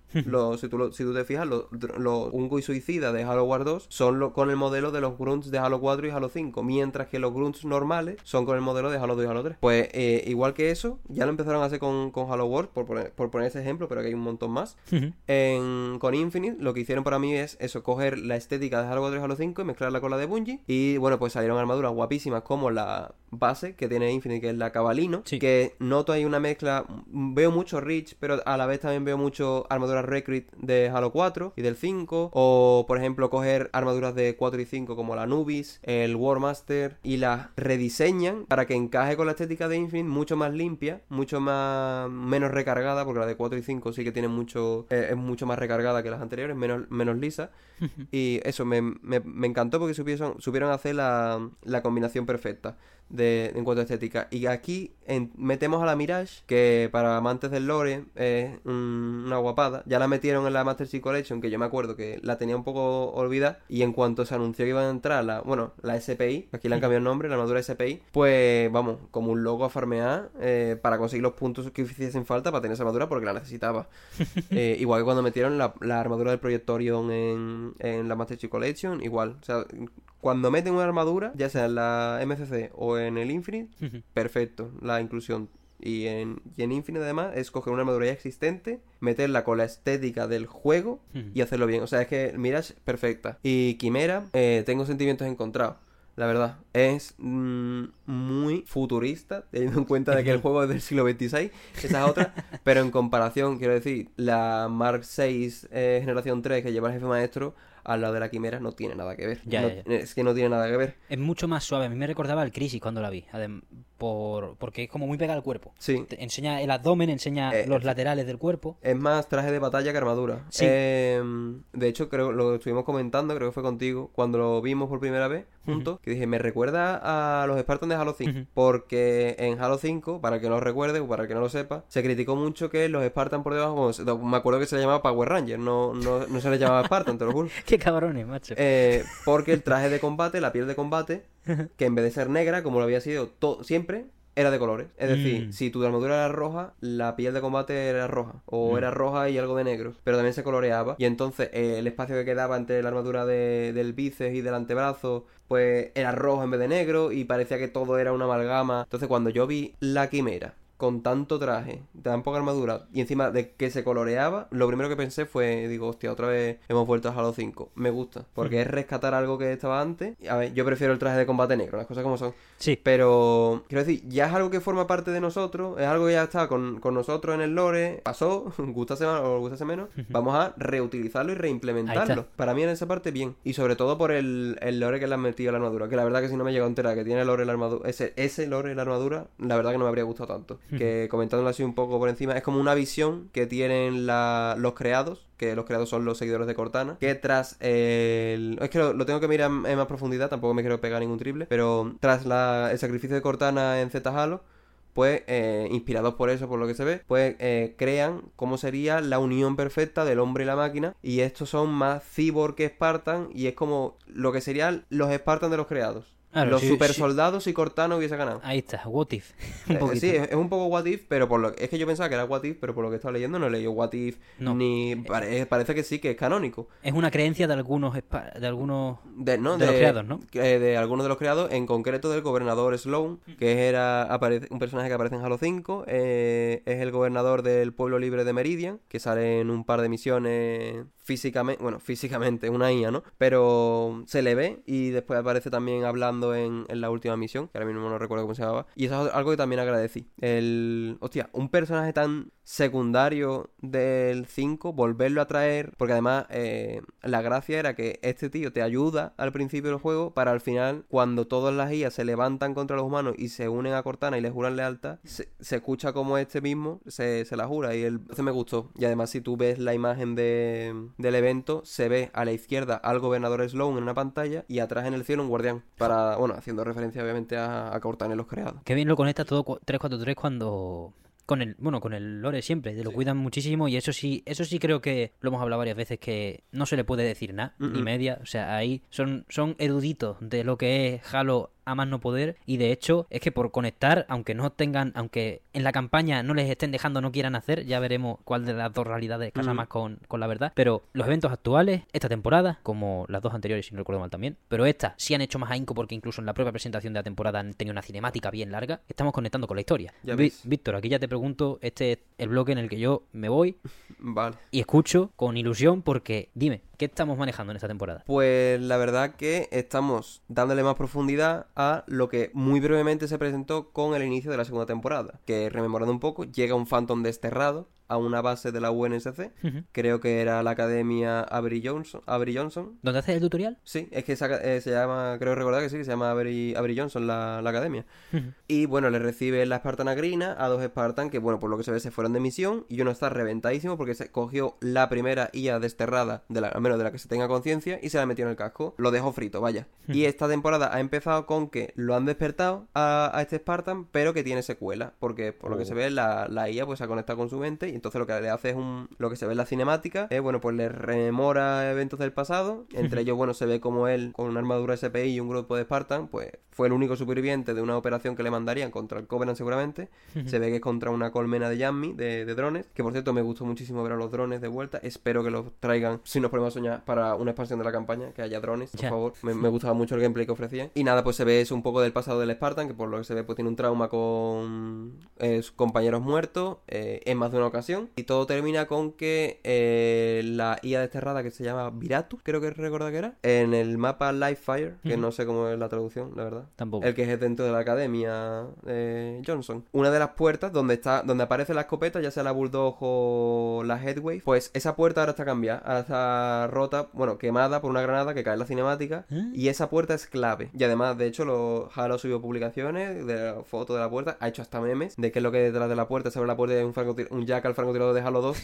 si, tú si tú te fijas, los, los y Suicida de Halo War 2 son con el modelo de los Grunts de Halo 4 y Halo 5, mientras que los Grunts normales son con el modelo de Halo 2 y Halo 3. Pues eh, igual que eso, ya lo empezaron a hacer con, con Halo War, por poner, por poner ese ejemplo, pero que hay un montón más. en, con Infinite, lo que hicieron para mí es eso, coger la estética de Halo 4 y Halo 5 y mezclarla con la de Bungie. Y bueno, pues salieron armaduras guapísimas como la base que tiene Infinite, que es la Cabalino, que noto ahí una mezcla, veo mucho Rich, pero a la vez también veo mucho armaduras Recruit de Halo 4 y del 5. O, por ejemplo, coger armaduras de 4 y 5 como la Nubis, el Warmaster y las rediseñan para que encaje con la estética de Infinite mucho más limpia, mucho más menos recargada, porque la de 4 y 5 sí que tiene mucho, eh, es mucho más recargada que las anteriores, menos, menos lisa. y eso me, me, encantó porque supieron, supieron hacer la, la combinación perfecta de, en cuanto a estética. Y aquí metemos a la Mirage, que para amantes del lore es una guapada. Ya la metieron en la Master Chief Collection, que yo me acuerdo que la tenía un poco olvidada. Y en cuanto se anunció que iba a entrar la, bueno, la SPI, aquí le han cambiado el nombre, la armadura SPI, pues vamos, como un logo a farmear eh, para conseguir los puntos que hiciesen falta para tener esa armadura porque la necesitaba. Eh, igual que cuando metieron la, armadura del Proyectorion en, en la Master Chief Collection, igual. O sea, cuando meten una armadura, ya sea en la MCC o en el Infinite, perfecto, la inclusión. Y en, en Infinite además es coger una armadura ya existente, meterla con la estética del juego y hacerlo bien. O sea, es que Mirage, perfecta. Y Quimera, eh, tengo sentimientos encontrados. La verdad, es mm, muy futurista, teniendo en cuenta de que el juego es del siglo XXVI, esa es otra, pero en comparación, quiero decir, la Mark VI eh, generación 3 que lleva el jefe maestro, al lado de la quimera no tiene nada que ver. Es que no tiene nada que ver. Es mucho más suave. A mí me recordaba el Crisis cuando la vi. por, porque es como muy pegada al cuerpo. Sí. enseña el abdomen, enseña eh, los laterales del cuerpo. Es más traje de batalla que armadura. Sí. Em, de hecho, creo lo estuvimos comentando, creo que fue contigo, cuando lo vimos por primera vez juntos, que dije, me recuerda a los Spartans de Halo 5. Porque en Halo 5, para que no lo recuerde o para que no lo sepa, se criticó mucho que los Spartans por debajo, me acuerdo que se le llamaba Power Ranger, no, no, no se le llamaba Spartan, te lo juro. Qué cabrones, macho. Eh, porque el traje de combate, la piel de combate, que en vez de ser negra, como lo había sido siempre, era de colores. Es decir, mm. si tu armadura era roja, la piel de combate era roja. O mm. era roja y algo de negro. Pero también se coloreaba. Y entonces eh, el espacio que quedaba entre la armadura del bíceps y del antebrazo, pues era rojo en vez de negro. Y parecía que todo era una amalgama. Entonces cuando yo vi la quimera con tanto traje, tan poca armadura, y encima de que se coloreaba, lo primero que pensé fue, digo, hostia, otra vez hemos vuelto a Halo 5. Me gusta, porque es rescatar algo que estaba antes. A ver, yo prefiero el traje de combate negro, las cosas como son. Sí. Pero, quiero decir, ya es algo que forma parte de nosotros, es algo que ya está con, nosotros en el lore, pasó, gustase más o gustase menos, vamos a reutilizarlo y reimplementarlo. Para mí en esa parte, bien. Y sobre todo por el, lore que le han metido a la armadura, que la verdad que si no me llega a enterar que tiene el lore la armadura, ese, ese lore la armadura, la verdad que no me habría gustado tanto que comentándolo así un poco por encima, es como una visión que tienen los creados, que los creados son los seguidores de Cortana, que tras el... Es que lo, tengo que mirar en más profundidad, tampoco me quiero pegar ningún triple, pero tras el sacrificio de Cortana en Z Halo, pues eh, inspirados por eso, por lo que se ve, pues eh, crean cómo sería la unión perfecta del hombre y la máquina. Y estos son más cyborg que Spartan y es como lo que serían los Spartan de los creados los super soldados y Cortana hubiese ganado. Ahí está, what if. un eh, sí, es, un poco what if, pero por lo es que yo pensaba que era what if, pero por lo que estaba leyendo no he leído what if ni parece que sí que es canónico. Es una creencia de algunos de algunos de, los creados, ¿no? de algunos de los creados, en concreto del gobernador Sloan, que era aparece, un personaje que aparece en Halo 5, eh, es el gobernador del pueblo libre de Meridian, que sale en un par de misiones físicamente, bueno, físicamente, una IA, ¿no? Pero se le ve y después aparece también hablando en, la última misión, que ahora mismo no recuerdo cómo se llamaba. Y eso es algo que también agradecí. El. Hostia, un personaje tan secundario del 5, volverlo a traer, porque además eh, la gracia era que este tío te ayuda al principio del juego para al final, cuando todas las IAs se levantan contra los humanos y se unen a Cortana y le juran lealtad, se, se escucha como este mismo se, se la jura y el, ese me gustó. Y además si tú ves la imagen de, del evento, se ve a la izquierda al gobernador Sloan en una pantalla y atrás en el cielo un guardián, para, bueno, haciendo referencia obviamente a, a Cortana y los creados. Qué bien lo conecta todo cu- 343 cuando con el bueno con el lore siempre lo Sí. cuidan muchísimo y eso sí eso sí creo que lo hemos hablado varias veces que no se le puede decir nada ni media o sea ahí son son eruditos de lo que es Halo a más no poder y de hecho es que por conectar aunque no tengan aunque en la campaña no les estén dejando no quieran hacer ya veremos cuál de las dos realidades casa Ujú. más con, con la verdad pero los eventos actuales esta temporada como las dos anteriores si no recuerdo mal también pero esta sí han hecho más ahínco porque incluso en la propia presentación de la temporada han tenido una cinemática bien larga estamos conectando con la historia Ya. Víctor, aquí ya te pregunto, este es el bloque en el que yo me voy Vale. y escucho con ilusión porque dime, ¿qué estamos manejando en esta temporada? Pues la verdad que estamos dándole más profundidad a lo que muy brevemente se presentó con el inicio de la segunda temporada. Que rememorando un poco, llega un Phantom desterrado a una base de la UNSC. Creo que era la Academia Avery Johnson. Avery Johnson. ¿Dónde haces el tutorial? Sí, es que esa- eh, se llama, creo recordar que sí, que se llama Avery, Avery Johnson la, la academia. Y bueno, le recibe la Spartan Grina a dos Spartan que, bueno, por lo que se ve, se fueron de misión. Y uno está reventadísimo porque se cogió la primera IA desterrada, de la, al menos de la que se tenga conciencia, y se la metió en el casco. Lo dejó frito, vaya. Y esta temporada ha empezado con que lo han despertado a, a este Spartan, pero que tiene secuela. Porque por lo que Oh. se ve, la, la IA pues se ha conectado con su mente. Y entonces lo que le hace es un. Lo que se ve en la cinemática es, bueno, pues le rememora eventos del pasado. Entre ellos, bueno, se ve como él, con una armadura SPI y un grupo de Spartan, pues fue el único superviviente de una operación que le mandarían contra el Covenant seguramente. Se ve que es contra una colmena de Yammi, de, de drones. Que por cierto, me gustó muchísimo ver a los drones de vuelta. Espero que los traigan, si nos ponemos a soñar, para una expansión de la campaña, que haya drones, por favor. Me, me gustaba mucho el gameplay que ofrecían. Y nada, pues se ve eso un poco del pasado del Spartan, que por lo que se ve, pues tiene un trauma con eh, sus compañeros muertos eh, en más de una ocasión. Y todo termina con que eh, la IA desterrada que se llama Viratus, creo que recordar que era, en el mapa Livefire, que no sé cómo es la traducción, la verdad. Tampoco. El que es dentro de la academia eh, Johnson. Una de las puertas donde está, donde aparece la escopeta, ya sea la Bulldog o la Headway, pues esa puerta ahora está cambiada, ahora está rota, bueno, quemada por una granada que cae en la cinemática. ¿Eh? Y esa puerta es clave. Y además, de hecho, los Halo subió publicaciones de la foto de la puerta, ha hecho hasta memes de qué es lo que hay detrás de la puerta. Se abre la puerta y hay un, un jack al francotirador de Halo 2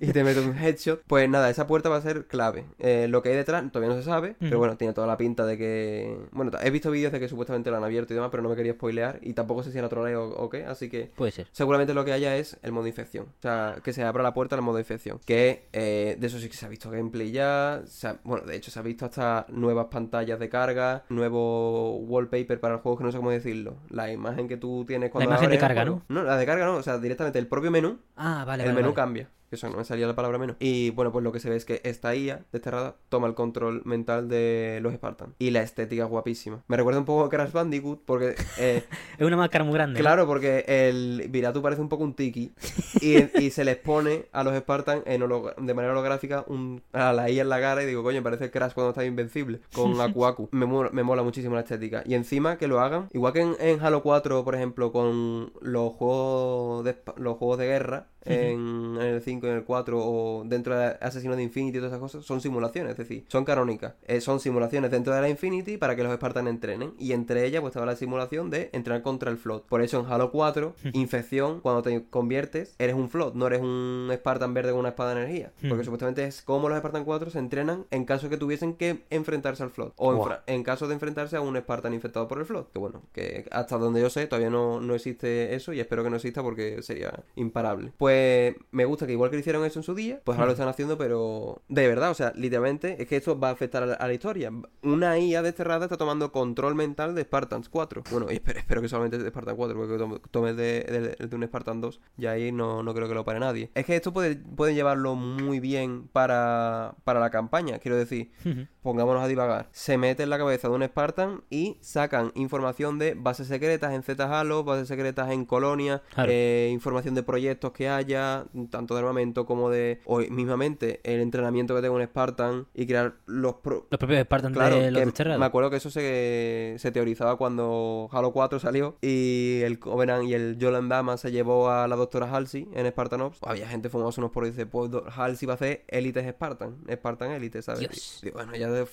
y te mete un headshot. Pues nada, esa puerta va a ser clave. Eh, lo que hay detrás todavía no se sabe, pero bueno, tiene toda la pinta de que. Bueno, he visto vídeos de que supuestamente lo han abierto y demás, pero no me quería spoilear y tampoco sé si era troleo o, o qué, así que. Puede ser. Seguramente lo que haya es el modo infección. O sea, que se abra la puerta al modo infección. Que eh, de eso sí que se ha visto gameplay ya. ha- bueno, de hecho se ha visto hasta nuevas pantallas de carga, nuevo wallpaper para el juego, que no sé cómo decirlo. La imagen que tú tienes cuando imagen de abres el carga, juego. No, la de carga no. O sea, directamente el propio menú, Ah, vale, el vale. menú vale. cambia. Eso no me salía la palabra menú. Y bueno, pues lo que se ve es que esta IA desterrada toma el control mental de los Spartans. Y la estética es guapísima. Me recuerda un poco a Crash Bandicoot porque... eh, Es una máscara muy grande. Claro, porque el Viratu parece un poco un tiki y, y se les pone a los Spartans en de manera holográfica un, a la IA en la cara y digo, coño, parece Crash cuando está invencible con Aku Aku. Me, mola- me mola muchísimo la estética. Y encima que lo hagan, igual que en, en Halo 4, por ejemplo, con los juegos de, los juegos de guerra, en, en el 5 y en el 4 o dentro de Asesino de Infinity y todas esas cosas, son simulaciones, es decir, son canónicas. Eh, son simulaciones dentro de la Infinity para que los Spartans entrenen. Y entre ellas, pues estaba la simulación de entrenar contra el Flood. Por eso en Halo 4, infección, cuando te conviertes, eres un Flood, no eres un Spartan verde con una espada de energía. Porque Ujú. supuestamente es como los Spartan 4 se entrenan en caso que tuviesen que enfrentarse al Flood. O en, caso de enfrentarse a un Spartan infectado por el Flood. Que bueno, que hasta donde yo sé, todavía no, no existe eso y espero que no exista porque sería imparable. Pues me gusta que igual que hicieron eso en su día, pues ahora lo están haciendo, pero de verdad, o sea, literalmente es que esto va a afectar a la, a la historia. Una IA desterrada está tomando control mental de Spartans 4. Bueno, y espero, espero que solamente de Spartan 4, porque tome- tome de, de- de un Spartan 2, y ahí no, no creo que lo pare nadie. Es que esto puede, pueden llevarlo muy bien para, para la campaña, quiero decir. Pongámonos a divagar, se mete en la cabeza de un Spartan y sacan información de bases secretas en Z-Halo, bases secretas en Colonia, Claro. eh, información de proyectos que haya, tanto de armamento como de, o mismamente, el entrenamiento que tengo en Spartan y crear los... pro- Los propios Spartans Claro, de los desterrados. me acuerdo que eso se, se teorizaba cuando Halo 4 salió y el Covenant y el Jolan Dama se llevó a la doctora Halsey en Spartan Ops. Había gente fumándose unos por y dice, pues Halsey va a hacer élites Spartan, Spartan élite, ¿sabes? Dios. Y bueno, ya de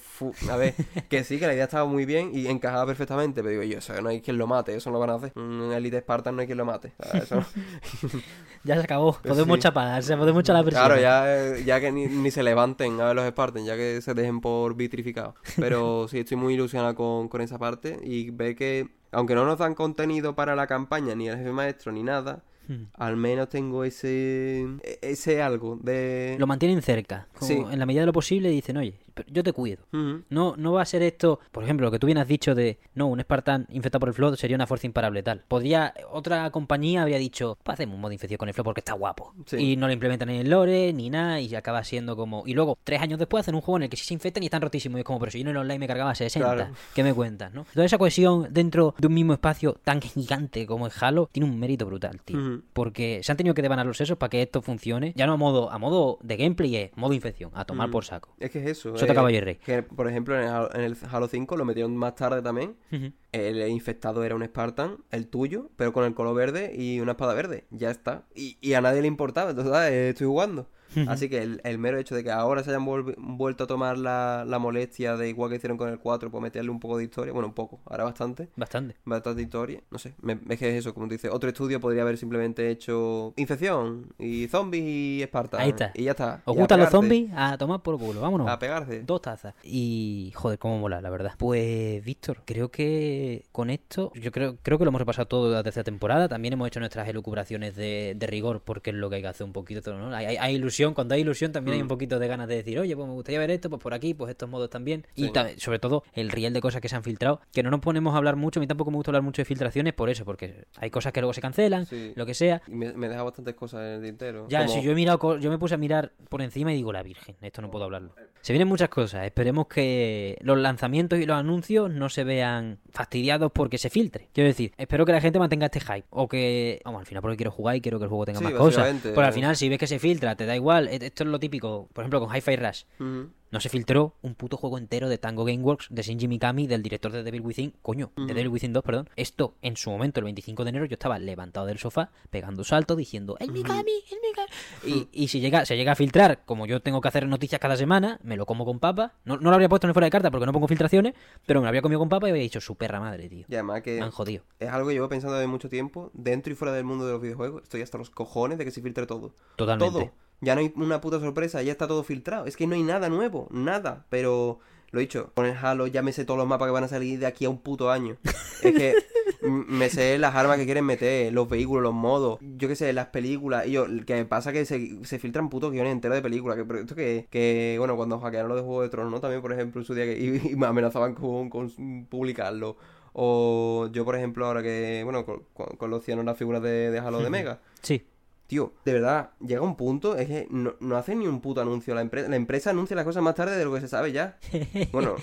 a ver, que sí, que la idea estaba muy bien y encajaba perfectamente, pero digo yo, eso no hay quien lo mate, eso no lo van a hacer. Un élite Spartan no hay quien lo mate. ¿sabes? Eso no- Ya se acabó. Podemos Sí. chapar, se podemos echar la presión. Claro, ya, ya que ni, ni se levanten a ver los Spartans, ya que se dejen por vitrificados. Pero sí, estoy muy ilusionado con, con esa parte y ve que, aunque no nos dan contenido para la campaña, ni el jefe maestro, ni nada, Hmm. al menos tengo ese e- ese algo de... Lo mantienen cerca. Como Sí. En la medida de lo posible dicen, oye, yo te cuido. No, no va a ser esto, por ejemplo, lo que tú bien has dicho de, no, un Spartan infectado por el Flood sería una fuerza imparable tal. Podría, otra compañía habría dicho, pues hacemos un modo de infección con el Flood porque está guapo. Sí. Y no lo implementan en el lore, ni nada, y acaba siendo como... Y luego, tres años después, hacen un juego en el que sí se infectan y están rotísimos. Y es como, pero si yo en el online me cargaba 60, Claro. ¿qué me cuentas, no? Toda esa cohesión dentro de un mismo espacio tan gigante como es Halo tiene un mérito brutal, tío. Porque se han tenido que devanar los sesos para que esto funcione. Ya no a modo, a modo de gameplay, es modo infección, a tomar por saco. Es que es eso. Sota caballo y rey. Que, por ejemplo, en el, Halo, en el Halo 5 lo metieron más tarde también. El infectado era un Spartan, el tuyo, pero con el color verde y una espada verde. Ya está. Y, y a nadie le importaba, entonces estoy jugando. Así que el, el mero hecho de que ahora se hayan vuelto a tomar la, la molestia de igual que hicieron con el 4, pues meterle un poco de historia, bueno, un poco, ahora bastante, Bastante. bastante historia, no sé, me, es que es eso, como tú dices, otro estudio podría haber simplemente hecho infección y zombies y Spartan. Ahí está. Y ya está. ¿Os gustan los zombies? A tomar por culo, vámonos. A pegarse. Dos tazas. Y joder, cómo mola, la verdad. Pues, Víctor, creo que con esto, yo creo, creo que lo hemos repasado todo de la tercera temporada. También hemos hecho nuestras elucubraciones de, de rigor, porque es lo que hay que hacer un poquito, ¿no? Hay, hay- hay ilusión, cuando hay ilusión también hay un Mm. poquito de ganas de decir, oye, pues me gustaría ver esto, pues por aquí, pues estos modos también. Y sobre todo el riel de cosas que se han filtrado, que no nos ponemos a hablar mucho, a mí tampoco me gusta hablar mucho de filtraciones por eso, porque hay cosas que luego se cancelan, Sí. lo que sea. Y me, me deja bastantes cosas en el tintero. Ya, como- si yo he mirado, yo me puse a mirar por encima y digo, la Virgen, esto no puedo hablarlo. Se vienen muchas cosas, esperemos que los lanzamientos y los anuncios no se vean fastidiados porque se filtre. Quiero decir, espero que la gente mantenga este hype, o que, vamos, al final porque quiero jugar y quiero que el juego tenga Sí, más cosas. Pero al final, si ves que se filtra, te da igual, E- esto es lo típico, por ejemplo, con Hi-Fi Rush. No se filtró un puto juego entero de Tango Gameworks, de Shinji Mikami, del director de Devil Within. Coño, de. Devil Within 2, perdón. Esto, en su momento, el 25 de enero, yo estaba levantado del sofá, pegando saltos, diciendo, ¡El Mikami! ¡El Mikami! Y, y si llega, se llega a filtrar, como yo tengo que hacer noticias cada semana, me lo como con papa. No, no lo habría puesto en el fuera de carta porque no pongo filtraciones, pero me lo habría comido con papa y habría dicho, su perra madre, tío. Y además que Me han jodido. es algo que llevo pensando de mucho tiempo, dentro y fuera del mundo de los videojuegos. Estoy hasta los cojones de que se filtre todo. Totalmente. Todo. Ya no hay una puta sorpresa, ya está todo filtrado. Es que no hay nada nuevo, nada. Pero, lo dicho, con el Halo ya me sé todos los mapas que van a salir de aquí a un puto año. Es que me sé las armas que quieren meter, los vehículos, los modos, yo qué sé, las películas. Y yo, que pasa que se, se filtran putos guiones enteros de películas. Que, pero esto que, que, bueno, cuando hackearon lo de Juego de Tronos, ¿no? También, por ejemplo, en su día que y, y me amenazaban con, con publicarlo. O yo, por ejemplo, ahora que, bueno, cianos las figuras de, de Halo de Mega. Sí. Tío, de verdad, llega un punto, es que no, no hace ni un puto anuncio la empresa. La empresa anuncia las cosas más tarde de lo que se sabe ya. Bueno,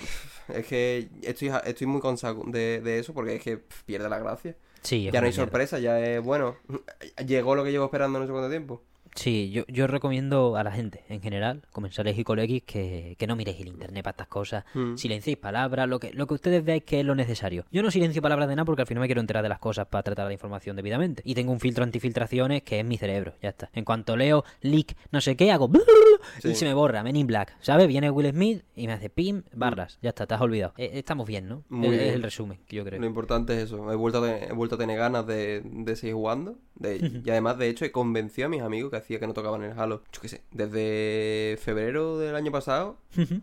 es que estoy, estoy muy cansado de, de eso porque es que pff, pierde la gracia. Sí, Ya no hay mierda. sorpresa, ya es bueno. Llegó lo que llevo esperando no sé cuánto tiempo. Sí, yo, yo recomiendo a la gente en general, comensales y coleguis, que, que no miréis el internet para estas cosas. Mm. Silenciéis palabras, lo que, lo que ustedes veáis que es lo necesario. Yo no silencio palabras de nada porque al final me quiero enterar de las cosas para tratar la información debidamente. Y tengo un filtro antifiltraciones que es mi cerebro, ya está. En cuanto leo leak no sé qué, hago y se me borra, Men in Black. ¿Sabes? Viene Will Smith y me hace pim, barras. Ya está, te has olvidado. Eh, estamos bien, ¿no? Muy es, el resumen que yo creo. Lo importante es eso. He vuelto a, tener, he vuelto a tener ganas de, de seguir jugando. De- y además, de hecho, he convencido a mis amigos que hacía que no tocaban el Halo. Yo qué sé, desde febrero del año pasado,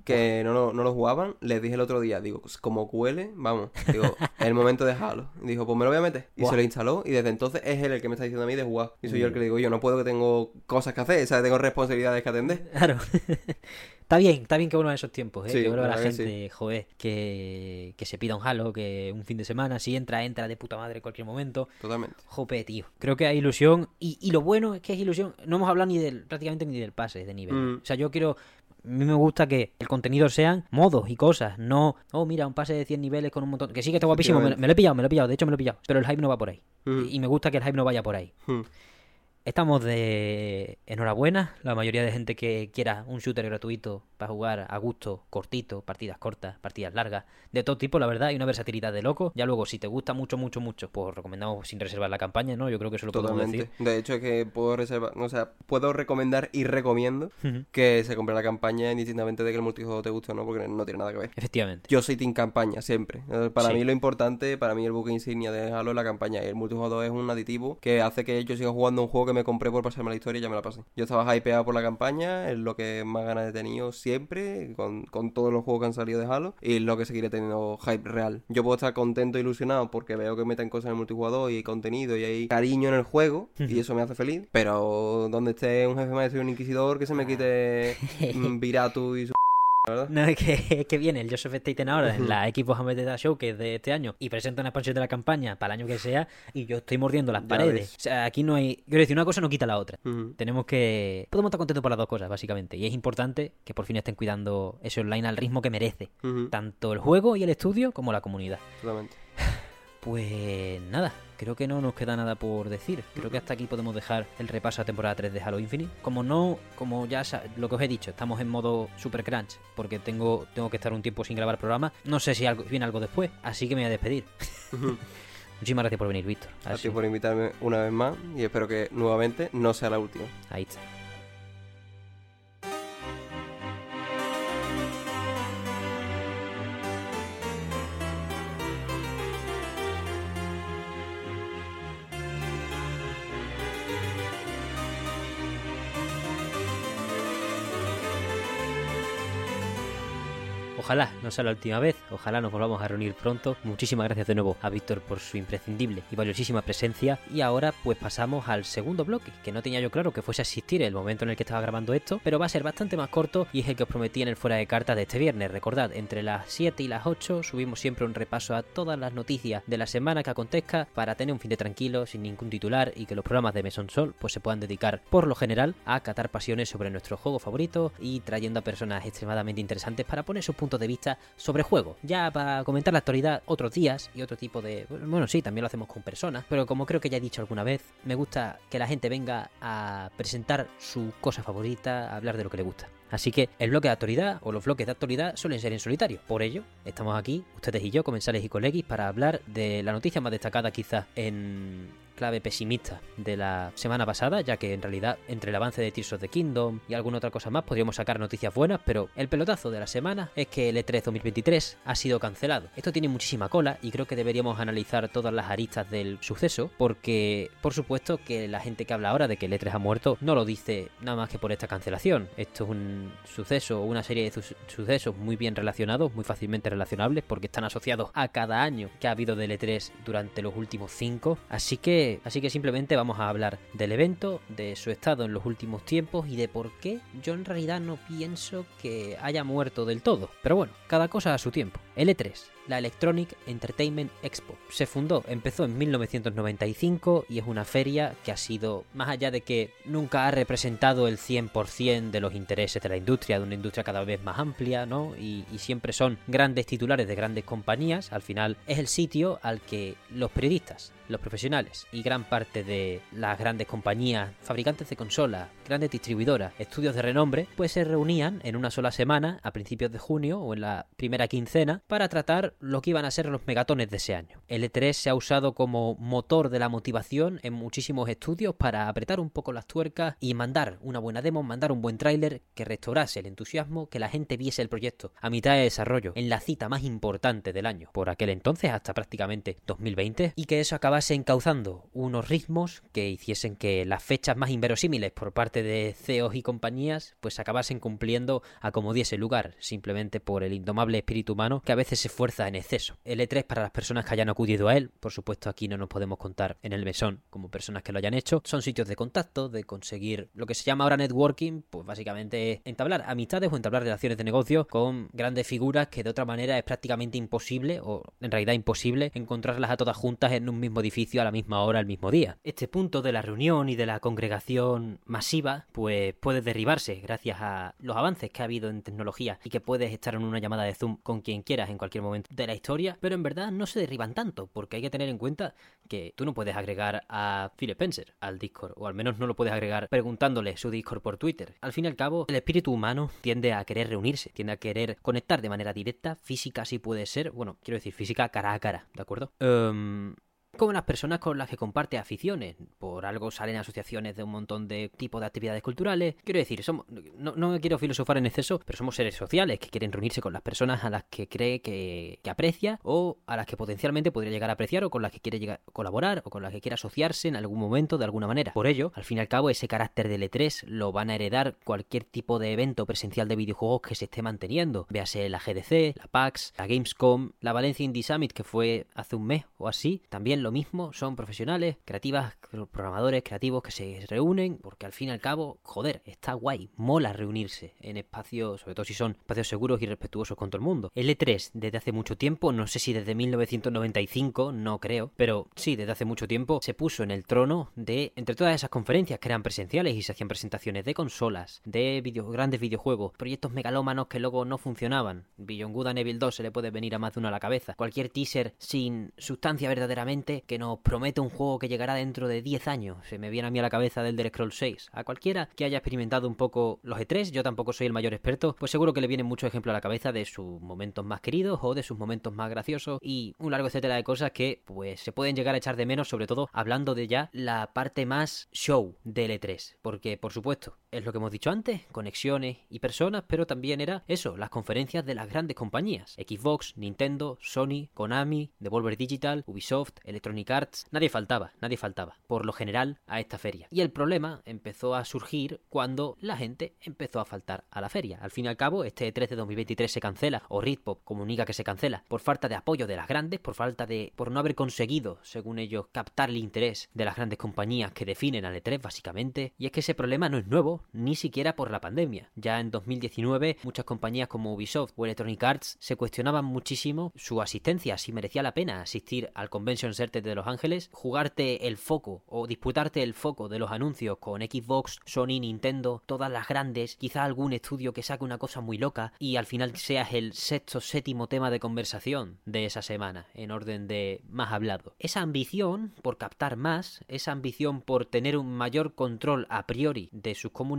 que no, lo- no lo jugaban. Les dije el otro día, digo, "Pues como cuele, vamos. Digo, es el momento de Halo. Y dijo, pues me lo voy a meter. Y Buah. se lo instaló. Y desde entonces es él el que me está diciendo a mí de jugar. Y soy yo el que le digo, yo no puedo que tengo cosas que hacer. O sea, tengo responsabilidades que atender. Claro. está bien, está bien que vuelvan esos tiempos, ¿eh? Sí, que vuelva la que gente, joder, que, que se pida un halo, que un fin de semana, si entra, entra de puta madre en cualquier momento. Totalmente. Jope, tío. Creo que hay ilusión. Y, y lo bueno es que es ilusión. No hemos hablado ni del, prácticamente ni del pase de nivel. Mm. O sea, yo quiero. A mí me gusta que el contenido sean modos y cosas, no, oh, mira, un pase de 100 niveles con un montón. Que sí que está guapísimo, me, lo he pillado, me lo he pillado, de hecho me lo he pillado. Pero el hype no va por ahí. Mm. Y me gusta que el hype no vaya por ahí. Mm. Estamos de enhorabuena. La mayoría de gente que quiera un shooter gratuito para jugar a gusto, cortito, partidas cortas, partidas largas, de todo tipo, la verdad, hay una versatilidad de loco. Ya luego, si te gusta mucho, mucho, mucho, pues recomendamos sin reservar la campaña, ¿no? Yo creo que eso lo podemos Totalmente. decir. De hecho, es que puedo reservar, o sea, puedo recomendar y recomiendo que se compre la campaña indistintamente de que el multijugador te guste o no, porque no tiene nada que ver. Efectivamente. Yo soy team campaña, siempre. Eh, Para Sí. mí lo importante, para mí el buque insignia de Halo es la campaña. Y el multijugador es un aditivo que hace que yo siga jugando un juego que me compré por pasarme la historia y ya me la pasé. Yo estaba hypeado por la campaña, es lo que más ganas he tenido siempre, con, con todos los juegos que han salido de Halo, y lo que seguiré teniendo hype real. Yo puedo estar contento e ilusionado porque veo que meten cosas en el multijugador y hay contenido y hay cariño en el juego, y eso me hace feliz. Pero donde esté un jefe maestro y un inquisidor, que se me quite mm, Viratu y su... ¿verdad? No, es que, es que viene el Joseph Staten ahora en la Xbox Bethesda Show que es de este año y presenta una expansión de la campaña para el año que sea y yo estoy mordiendo las Ya paredes. ves. O sea, aquí no hay... Quiero decir, una cosa no quita la otra. Tenemos que... Podemos estar contentos por las dos cosas, básicamente. Y es importante que por fin estén cuidando ese online al ritmo que merece. Tanto el juego y el estudio como la comunidad. Totalmente. Pues nada, creo que no nos queda nada por decir. Creo que hasta aquí podemos dejar el repaso a temporada 3 de Halo Infinite. Como no, como ya lo que os he dicho, estamos en modo super crunch, porque tengo, tengo que estar un tiempo sin grabar programa. No sé si algo, viene algo después, así que me voy a despedir. Muchísimas gracias por venir, Víctor. A ti por invitarme una vez más y espero que nuevamente no sea la última. Ahí está. Ojalá no sea la última vez, ojalá nos volvamos a reunir pronto. Muchísimas gracias de nuevo a Víctor por su imprescindible y valiosísima presencia. Y ahora pues pasamos al segundo bloque, que no tenía yo claro que fuese a existir el momento en el que estaba grabando esto, pero va a ser bastante más corto y es el que os prometí en el fuera de cartas de este viernes. Recordad, entre las 7 y las 8 subimos siempre un repaso a todas las noticias de la semana que acontezca para tener un fin de tranquilo, sin ningún titular y que los programas de Mesón Sol pues se puedan dedicar por lo general a catar pasiones sobre nuestro juego favorito y trayendo a personas extremadamente interesantes para poner sus puntos de vista sobre juego. Ya para comentar la actualidad otros días y otro tipo de... Bueno, sí, también lo hacemos con personas, pero como creo que ya he dicho alguna vez, me gusta que la gente venga a presentar su cosa favorita, a hablar de lo que le gusta. Así que el bloque de actualidad o los bloques de actualidad suelen ser en solitario. Por ello, estamos aquí, ustedes y yo, comensales y colegis, para hablar de la noticia más destacada quizás en clave pesimista de la semana pasada, ya que en realidad entre el avance de Tears of the Kingdom y alguna otra cosa más podríamos sacar noticias buenas, pero el pelotazo de la semana es que el E E3 2023 ha sido cancelado. Esto tiene muchísima cola y creo que deberíamos analizar todas las aristas del suceso, porque por supuesto que la gente que habla ahora de que el E3 ha muerto no lo dice nada más que por esta cancelación. Esto es un suceso, una serie de su- sucesos muy bien relacionados, muy fácilmente relacionables, porque están asociados a cada año que ha habido del E3 durante los últimos cinco. Así que, así que simplemente vamos a hablar del evento, de su estado en los últimos tiempos y de por qué yo en realidad no pienso que haya muerto del todo. Pero bueno, cada cosa a su tiempo. El E3 la Electronic Entertainment Expo. Se fundó, empezó en 1995 y es una feria que ha sido, más allá de que nunca ha representado el 100% de los intereses de la industria, de una industria cada vez más amplia, ¿no? Y siempre son grandes titulares de grandes compañías, al final es el sitio al que los periodistas, los profesionales y gran parte de las grandes compañías, fabricantes de consolas, grandes distribuidoras, estudios de renombre, pues se reunían en una sola semana a principios de junio o en la primera quincena para tratar lo que iban a ser los megatones de ese año. El E3 se ha usado como motor de la motivación en muchísimos estudios para apretar un poco las tuercas y mandar una buena demo, mandar un buen tráiler que restaurase el entusiasmo, que la gente viese el proyecto a mitad de desarrollo, en la cita más importante del año, por aquel entonces hasta prácticamente 2020, y que eso acabase encauzando unos ritmos que hiciesen que las fechas más inverosímiles por parte de CEOs y compañías pues acabasen cumpliendo a como diese lugar, simplemente por el indomable espíritu humano que a veces se esfuerza en exceso. El E3 para las personas que hayan acudido a él, por supuesto aquí no nos podemos contar en el mesón como personas que lo hayan hecho, son sitios de contacto, de conseguir lo que se llama ahora networking, pues básicamente entablar amistades o entablar relaciones de negocio con grandes figuras que de otra manera es prácticamente imposible, o en realidad imposible, encontrarlas a todas juntas en un mismo edificio a la misma hora, al mismo día. Este punto de la reunión y de la congregación masiva, pues puede derribarse gracias a los avances que ha habido en tecnología y que puedes estar en una llamada de Zoom con quien quieras en cualquier momento de la historia, pero en verdad no se derriban tanto, porque hay que tener en cuenta que tú no puedes agregar a Phil Spencer al Discord, o al menos no lo puedes agregar preguntándole su Discord por Twitter. Al fin y al cabo, el espíritu humano tiende a querer reunirse, tiende a querer conectar de manera directa, física si puede ser, bueno, quiero decir física cara a cara, ¿de acuerdo? Um, como las personas con las que comparte aficiones. Por algo salen asociaciones de un montón de tipos de actividades culturales. Quiero decir, somos, no, no quiero filosofar en exceso, pero somos seres sociales que quieren reunirse con las personas a las que cree que, aprecia o a las que potencialmente podría llegar a apreciar o con las que quiere llegar, colaborar o con las que quiere asociarse en algún momento de alguna manera. Por ello, al fin y al cabo, ese carácter del E3 lo van a heredar cualquier tipo de evento presencial de videojuegos que se esté manteniendo. Véase la GDC, la PAX, la Gamescom, la Valencia Indie Summit que fue hace un mes o así. También lo mismo, son profesionales, creativas, programadores, creativos que se reúnen, porque al fin y al cabo, joder, está guay, mola reunirse en espacios, sobre todo si son espacios seguros y respetuosos con todo el mundo. El E3 desde hace mucho tiempo, no sé si desde 1995, no creo, pero sí, desde hace mucho tiempo se puso en el trono de, entre todas esas conferencias que eran presenciales y se hacían presentaciones de consolas, de grandes videojuegos, proyectos megalómanos que luego no funcionaban. Beyond Good and Evil 2 se le puede venir a más de uno a la cabeza. Cualquier teaser sin sustancia verdaderamente que nos promete un juego que llegará dentro de 10 años. Se me viene a mí a la cabeza del The Scroll 6. A cualquiera que haya experimentado un poco los E3, yo tampoco soy el mayor experto, pues seguro que le vienen muchos ejemplos a la cabeza de sus momentos más queridos o de sus momentos más graciosos y un largo etcétera de cosas que pues se pueden llegar a echar de menos, sobre todo hablando de ya la parte más show del E3. Porque, por supuesto, es lo que hemos dicho antes, conexiones y personas, pero también era eso, las conferencias de las grandes compañías. Xbox, Nintendo, Sony, Konami, Devolver Digital, Ubisoft, Electronic Arts, nadie faltaba, nadie faltaba, por lo general, a esta feria. Y el problema empezó a surgir cuando la gente empezó a faltar a la feria. Al fin y al cabo, este 3 de 2023 se cancela, o Ritpop comunica que se cancela, por falta de apoyo de las grandes, por falta de. por no haber conseguido, según ellos, captar el interés de las grandes compañías que definen al E3, básicamente. Y es que ese problema no es nuevo, ni siquiera por la pandemia. Ya en 2019, muchas compañías como Ubisoft o Electronic Arts se cuestionaban muchísimo su asistencia, si merecía la pena asistir al Convention Center de Los Ángeles, jugarte el foco o disputarte el foco de los anuncios con Xbox, Sony, Nintendo, todas las grandes, quizá algún estudio que saque una cosa muy loca y al final seas el sexto, séptimo tema de conversación de esa semana, en orden de más hablado. Esa ambición por captar más, esa ambición por tener un mayor control a priori de sus comunicaciones,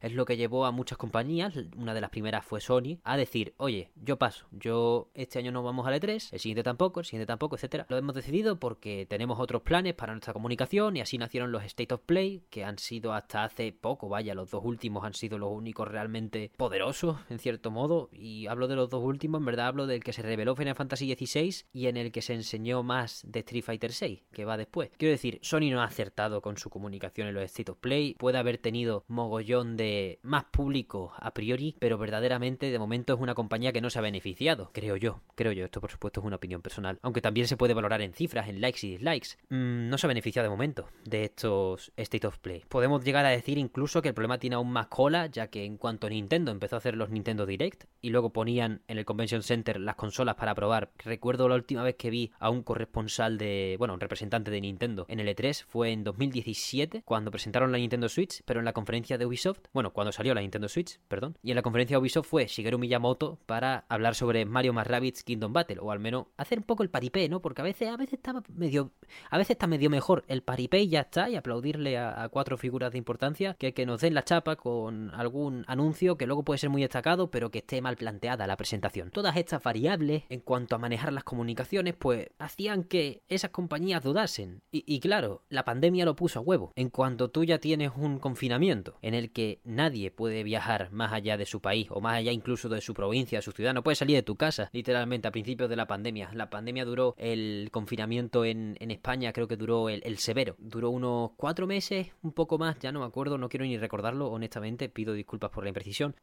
es lo que llevó a muchas compañías, una de las primeras fue Sony, a decir, oye, yo paso, yo este año no vamos a E3, el siguiente tampoco, el siguiente tampoco, etcétera. Lo hemos decidido porque tenemos otros planes para nuestra comunicación y así nacieron los State of Play, que han sido hasta hace poco, vaya, los dos últimos han sido los únicos realmente poderosos, en cierto modo, y hablo de los dos últimos, en verdad hablo del que se reveló Final Fantasy XVI y en el que se enseñó más de Street Fighter VI, que va después. Quiero decir, Sony no ha acertado con su comunicación en los State of Play, puede haber tenido mogollón de más público a priori, pero verdaderamente de momento es una compañía que no se ha beneficiado, creo yo, creo yo, esto por supuesto es una opinión personal, aunque también se puede valorar en cifras, en likes y dislikes. Mm, no se ha beneficiado de momento de estos State of Play. Podemos llegar a decir incluso que el problema tiene aún más cola, ya que en cuanto Nintendo empezó a hacer los Nintendo Direct y luego ponían en el Convention Center las consolas para probar. Recuerdo la última vez que vi a un corresponsal de, bueno, un representante de Nintendo en el E3 fue en 2017, cuando presentaron la Nintendo Switch, pero en la conferencia de Ubisoft, bueno, cuando salió la Nintendo Switch, perdón, y en la conferencia de Ubisoft fue Shigeru Miyamoto para hablar sobre Mario más Rabbids Kingdom Battle, o al menos hacer un poco el paripé, ¿no? Porque a veces, a veces estaba medio a veces está medio mejor el paripé y ya está, y aplaudirle a, cuatro figuras de importancia que que nos den la chapa con algún anuncio que luego puede ser muy destacado, pero que esté mal planteada la presentación. Todas estas variables en cuanto a manejar las comunicaciones, pues hacían que esas compañías dudasen. Y claro, la pandemia lo puso a huevo. En cuanto tú ya tienes un confinamiento en el que nadie puede viajar más allá de su país o más allá incluso de su provincia, de su ciudad, no puedes salir de tu casa, literalmente a principios de la pandemia. La pandemia duró el confinamiento en, España creo que duró el, severo. Duró unos cuatro meses, un poco más, ya no me acuerdo, no quiero ni recordarlo, honestamente, pido disculpas por la imprecisión.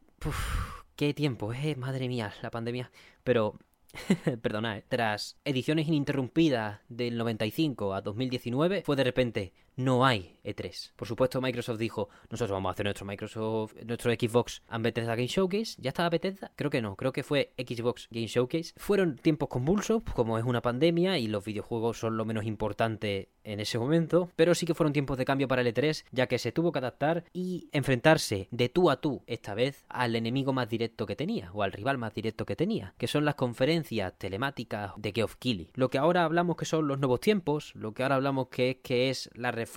qué tiempo, eh, madre mía, la pandemia. Pero perdona, ¿eh? tras ediciones ininterrumpidas del 95 a 2019, fue de repente, no hay E3. Por supuesto, Microsoft dijo, nosotros vamos a hacer nuestro Microsoft, nuestro Xbox and Bethesda Game Showcase. ¿Ya estaba Bethesda? Creo que no, creo que fue Xbox Game Showcase. Fueron tiempos convulsos, como es una pandemia y los videojuegos son lo menos importante en ese momento, pero sí que fueron tiempos de cambio para el E3, ya que se tuvo que adaptar y enfrentarse de tú a tú, esta vez, al enemigo más directo que tenía, o al rival más directo que tenía, que son las conferencias telemáticas de Geoff Keighley. Lo que ahora hablamos que son los nuevos tiempos, lo que ahora hablamos que es, que es la reforma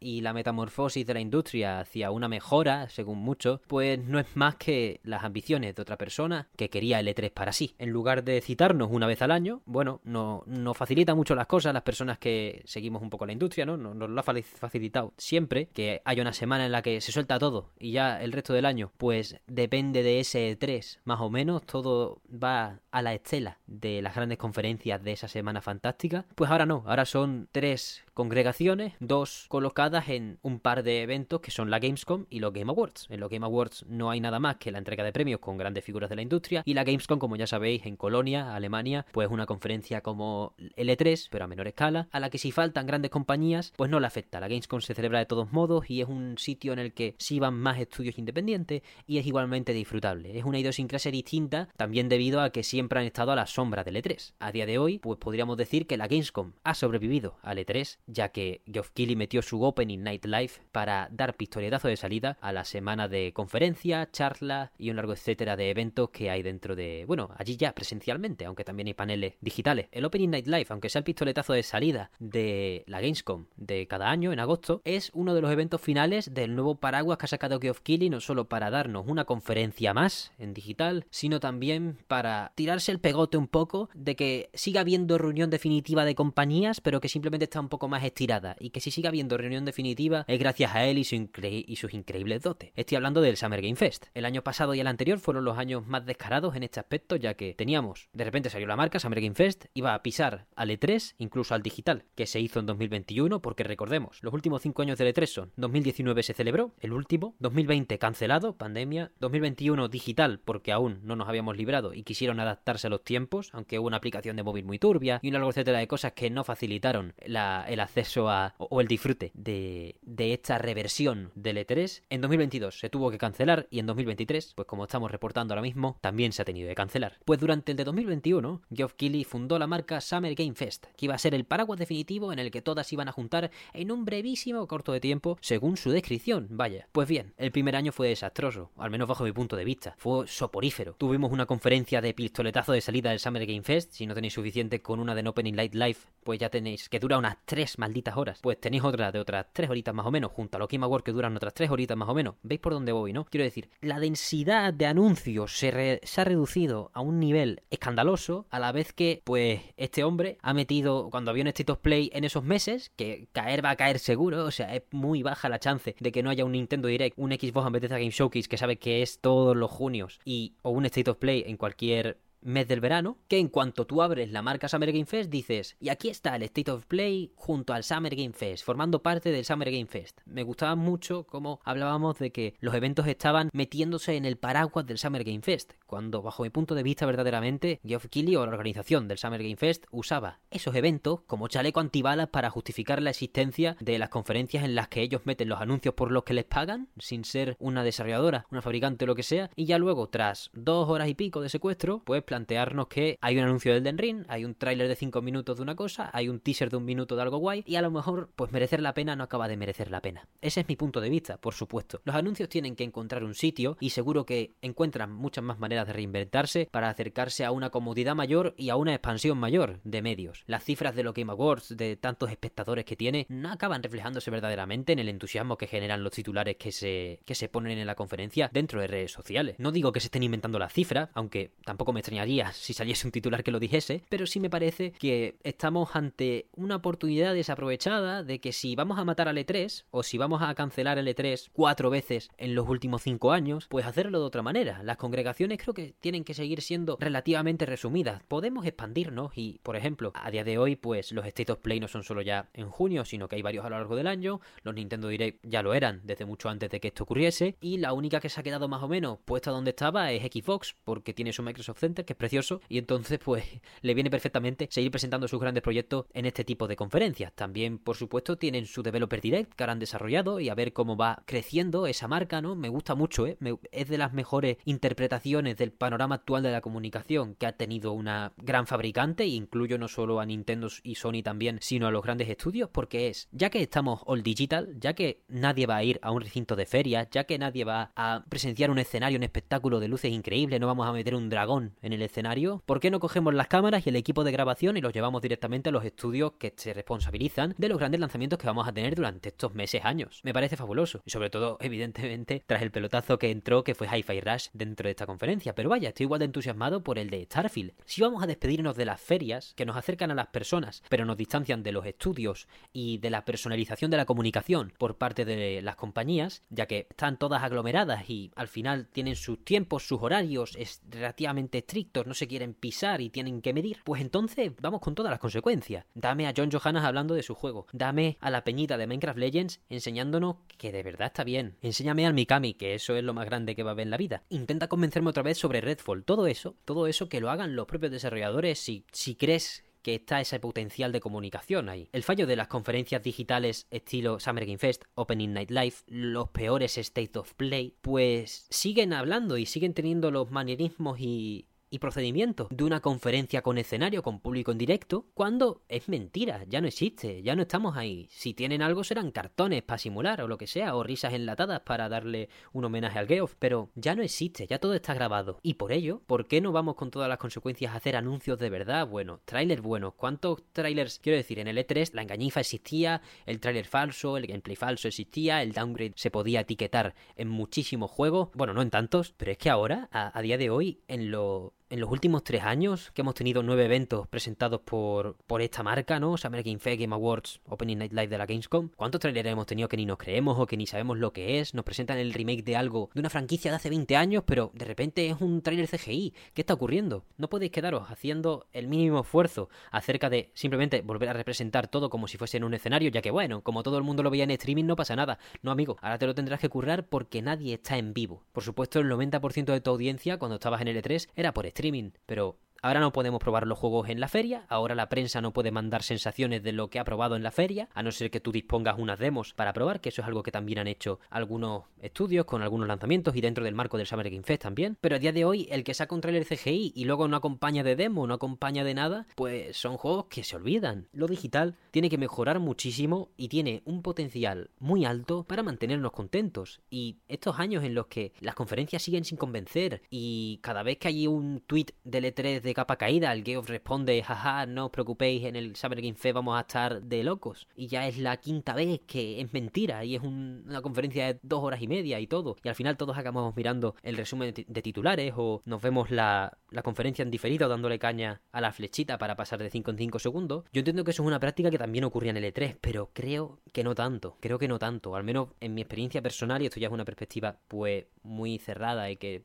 y la metamorfosis de la industria hacia una mejora, según muchos, pues no es más que las ambiciones de otra persona que quería el E3 para sí. En lugar de citarnos una vez al año, bueno, no, nos facilita mucho las cosas las personas que seguimos un poco la industria, ¿no? Nos, lo ha facilitado siempre que haya una semana en la que se suelta todo y ya el resto del año, pues depende de ese 3, más o menos, todo va a la estela de las grandes conferencias de esa semana fantástica. Pues ahora no, ahora son tres congregaciones, dos colocadas en un par de eventos que son la Gamescom y los Game Awards. En los Game Awards no hay nada más que la entrega de premios con grandes figuras de la industria y la Gamescom, como ya sabéis, en Colonia, Alemania, pues una conferencia como L3, pero a menor escala, a la que si faltan grandes compañías, pues no le afecta. La Gamescom se celebra de todos modos y es un sitio en el que sí van más estudios independientes y es igualmente disfrutable. Es una idiosincrasia distinta también debido a que siempre han estado a la sombra del E3. A día de hoy, pues podríamos decir que la Gamescom ha sobrevivido al E3 ya que Geoff Keighley metió su Opening Night Live para dar pistoletazo de salida a la semana de conferencias, charlas y un largo etcétera de eventos que hay dentro de, bueno, allí ya presencialmente, aunque también hay paneles digitales. El Opening Night Live, aunque sea el pistoletazo de salida de la Gamescom de cada año en agosto, es uno de los eventos finales del nuevo paraguas que ha sacado Geoff Keighley no solo para darnos una conferencia más en digital, sino también para tirarse el pegote un poco de que siga habiendo reunión definitiva de compañías, pero que simplemente está un poco más estirada y que si sigue habiendo reunión definitiva es gracias a él y, y, sus increíbles dotes. Estoy hablando del Summer Game Fest. El año pasado y el anterior fueron los años más descarados en este aspecto ya que teníamos, de repente salió la marca Summer Game Fest, iba a pisar al E3, incluso al digital, que se hizo en 2021 porque recordemos, los últimos 5 años del E3 son 2019 se celebró, el último, 2020 cancelado, pandemia, 2021 digital porque aún no nos habíamos librado y quisieron adaptarse a los tiempos, aunque hubo una aplicación de móvil muy turbia y una etcétera de cosas que no facilitaron el acceso a, o el disfrute de, esta reversión del E3. En 2022 se tuvo que cancelar y en 2023, pues como estamos reportando ahora mismo, también se ha tenido que cancelar. Pues durante el de 2021, Geoff Keighley fundó la marca Summer Game Fest, que iba a ser el paraguas definitivo en el que todas iban a juntar en un brevísimo corto de tiempo, según su descripción, vaya. Pues bien, el primer año fue desastroso, al menos bajo mi punto de vista. Fue soporífero. Tuvimos una conferencia de pistoletazo de salida del Summer Game Fest, si no tenéis suficiente con una de Opening Light Live, pues ya tenéis que dura unas tres malditas horas. Pues tenéis otra de otras tres horitas más o menos, junto a Game Awards que duran otras tres horitas más o menos. ¿Veis por dónde voy, no? Quiero decir, la densidad de anuncios se, se ha reducido a un nivel escandaloso, a la vez que, pues, este hombre ha metido, cuando había un State of Play en esos meses, que caer va a caer seguro, o sea, es muy baja la chance de que no haya un Nintendo Direct, un Xbox en Bethesda Game Showcase que sabe que es todos los junios, y, o un State of Play en cualquier mes del verano, que en cuanto tú abres la marca Summer Game Fest dices, y aquí está el State of Play junto al Summer Game Fest, formando parte del Summer Game Fest. Me gustaba mucho cómo hablábamos de que los eventos estaban metiéndose en el paraguas del Summer Game Fest, cuando bajo mi punto de vista verdaderamente, Geoff Keighley o la organización del Summer Game Fest usaba esos eventos como chaleco antibalas para justificar la existencia de las conferencias en las que ellos meten los anuncios por los que les pagan, sin ser una desarrolladora, una fabricante o lo que sea, y ya luego, tras dos horas y pico de secuestro, pues plantearnos que hay un anuncio del Den Ring, hay un tráiler de 5 minutos de una cosa, hay un teaser de un minuto de algo guay y a lo mejor pues merecer la pena no acaba de merecer la pena. Ese es mi punto de vista, por supuesto. Los anuncios tienen que encontrar un sitio y seguro que encuentran muchas más maneras de reinventarse para acercarse a una comodidad mayor y a una expansión mayor de medios. Las cifras de los Game Awards, de tantos espectadores que tiene, no acaban reflejándose verdaderamente en el entusiasmo que generan los titulares que se, que se ponen en la conferencia dentro de redes sociales. No digo que se estén inventando las cifras, aunque tampoco me extrañaría si saliese un titular que lo dijese, pero sí me parece que estamos ante una oportunidad desaprovechada de que si vamos a matar al E3 o si vamos a cancelar el E3 cuatro veces en los últimos cinco años, pues hacerlo de otra manera. Las congregaciones creo que tienen que seguir siendo relativamente resumidas. Podemos expandirnos y, por ejemplo, a día de hoy, pues los State of Play no son solo ya en junio, sino que hay varios a lo largo del año. Los Nintendo Direct ya lo eran desde mucho antes de que esto ocurriese. Y la única que se ha quedado más o menos puesta donde estaba es Xbox, porque tiene su Microsoft Center que es precioso, y entonces pues le viene perfectamente seguir presentando sus grandes proyectos en este tipo de conferencias. También, por supuesto, tienen su Developer Direct que han desarrollado y a ver cómo va creciendo esa marca, ¿no? Me gusta mucho, ¿eh? es de las mejores interpretaciones del panorama actual de la comunicación que ha tenido una gran fabricante, e incluyo no solo a Nintendo y Sony también, sino a los grandes estudios, porque es, ya que estamos all digital, ya que nadie va a ir a un recinto de ferias, ya que nadie va a presenciar un escenario, un espectáculo de luces increíble, no vamos a meter un dragón en el escenario, ¿por qué no cogemos las cámaras y el equipo de grabación y los llevamos directamente a los estudios que se responsabilizan de los grandes lanzamientos que vamos a tener durante estos meses, años? Me parece fabuloso. Y sobre todo, evidentemente, tras el pelotazo que entró, que fue Hi-Fi Rush dentro de esta conferencia. Pero vaya, estoy igual de entusiasmado por el de Starfield. Si vamos a despedirnos de las ferias, que nos acercan a las personas, pero nos distancian de los estudios y de la personalización de la comunicación por parte de las compañías, ya que están todas aglomeradas y al final tienen sus tiempos, sus horarios es relativamente estrictos, no se quieren pisar y tienen que medir, pues entonces vamos con todas las consecuencias. Dame a John Johannes hablando de su juego, dame a la peñita de Minecraft Legends enseñándonos que de verdad está bien, enséñame al Mikami, que eso es lo más grande que va a haber en la vida. Intenta convencerme otra vez sobre Redfall, todo eso, todo eso que lo hagan los propios desarrolladores si, si crees que está ese potencial de comunicación ahí. El fallo de las conferencias digitales estilo Summer Game Fest, Opening Night Live, los peores State of Play, pues siguen hablando y siguen teniendo los manierismos y, y procedimiento de una conferencia con escenario, con público en directo, cuando es mentira, ya no existe, ya no estamos ahí. Si tienen algo serán cartones para simular o lo que sea, o risas enlatadas para darle un homenaje al Geoff, pero ya no existe, ya todo está grabado. Y por ello, ¿por qué no vamos con todas las consecuencias a hacer anuncios de verdad? Bueno, trailers buenos. ¿Cuántos trailers? Quiero decir, en el E3 la engañifa existía, el trailer falso, el gameplay falso existía, el downgrade se podía etiquetar en muchísimos juegos, bueno, no en tantos, pero es que ahora, a día de hoy, en lo en los últimos tres años que hemos tenido nueve eventos presentados por, por esta marca, ¿no? Summer Game Fest, Game Awards, Opening Night Live de la Gamescom. ¿Cuántos trailers hemos tenido que ni nos creemos o que ni sabemos lo que es? Nos presentan el remake de algo de una franquicia de hace 20 años, pero de repente es un trailer CGI. ¿Qué está ocurriendo? No podéis quedaros haciendo el mínimo esfuerzo acerca de simplemente volver a representar todo como si fuese en un escenario, ya que bueno, como todo el mundo lo veía en streaming no pasa nada. No, amigo, ahora te lo tendrás que currar porque nadie está en vivo. Por supuesto, el 90% de tu audiencia cuando estabas en el E3 era por streaming, pero Ahora no podemos probar los juegos en la feria, ahora la prensa no puede mandar sensaciones de lo que ha probado en la feria, a no ser que tú dispongas unas demos para probar, que eso es algo que también han hecho algunos estudios con algunos lanzamientos y dentro del marco del Summer Game Fest también. Pero a día de hoy, el que saca un trailer CGI y luego no acompaña de demo, no acompaña de nada, pues son juegos que se olvidan. Lo digital tiene que mejorar muchísimo y tiene un potencial muy alto para mantenernos contentos. Y estos años en los que las conferencias siguen sin convencer y cada vez que hay un tweet del E3 de capa caída, el Geoff responde, jaja, no os preocupéis, en el Summer Game Fest vamos a estar de locos. Y ya es la quinta vez que es mentira y es una conferencia de dos horas y media y todo. Y al final todos acabamos mirando el resumen de, titulares o nos vemos la, la conferencia en diferido dándole caña a la flechita para pasar de 5 en 5 segundos. Yo entiendo que eso es una práctica que también ocurría en el E3, pero creo que no tanto. Creo que no tanto. Al menos en mi experiencia personal, y esto ya es una perspectiva pues muy cerrada y que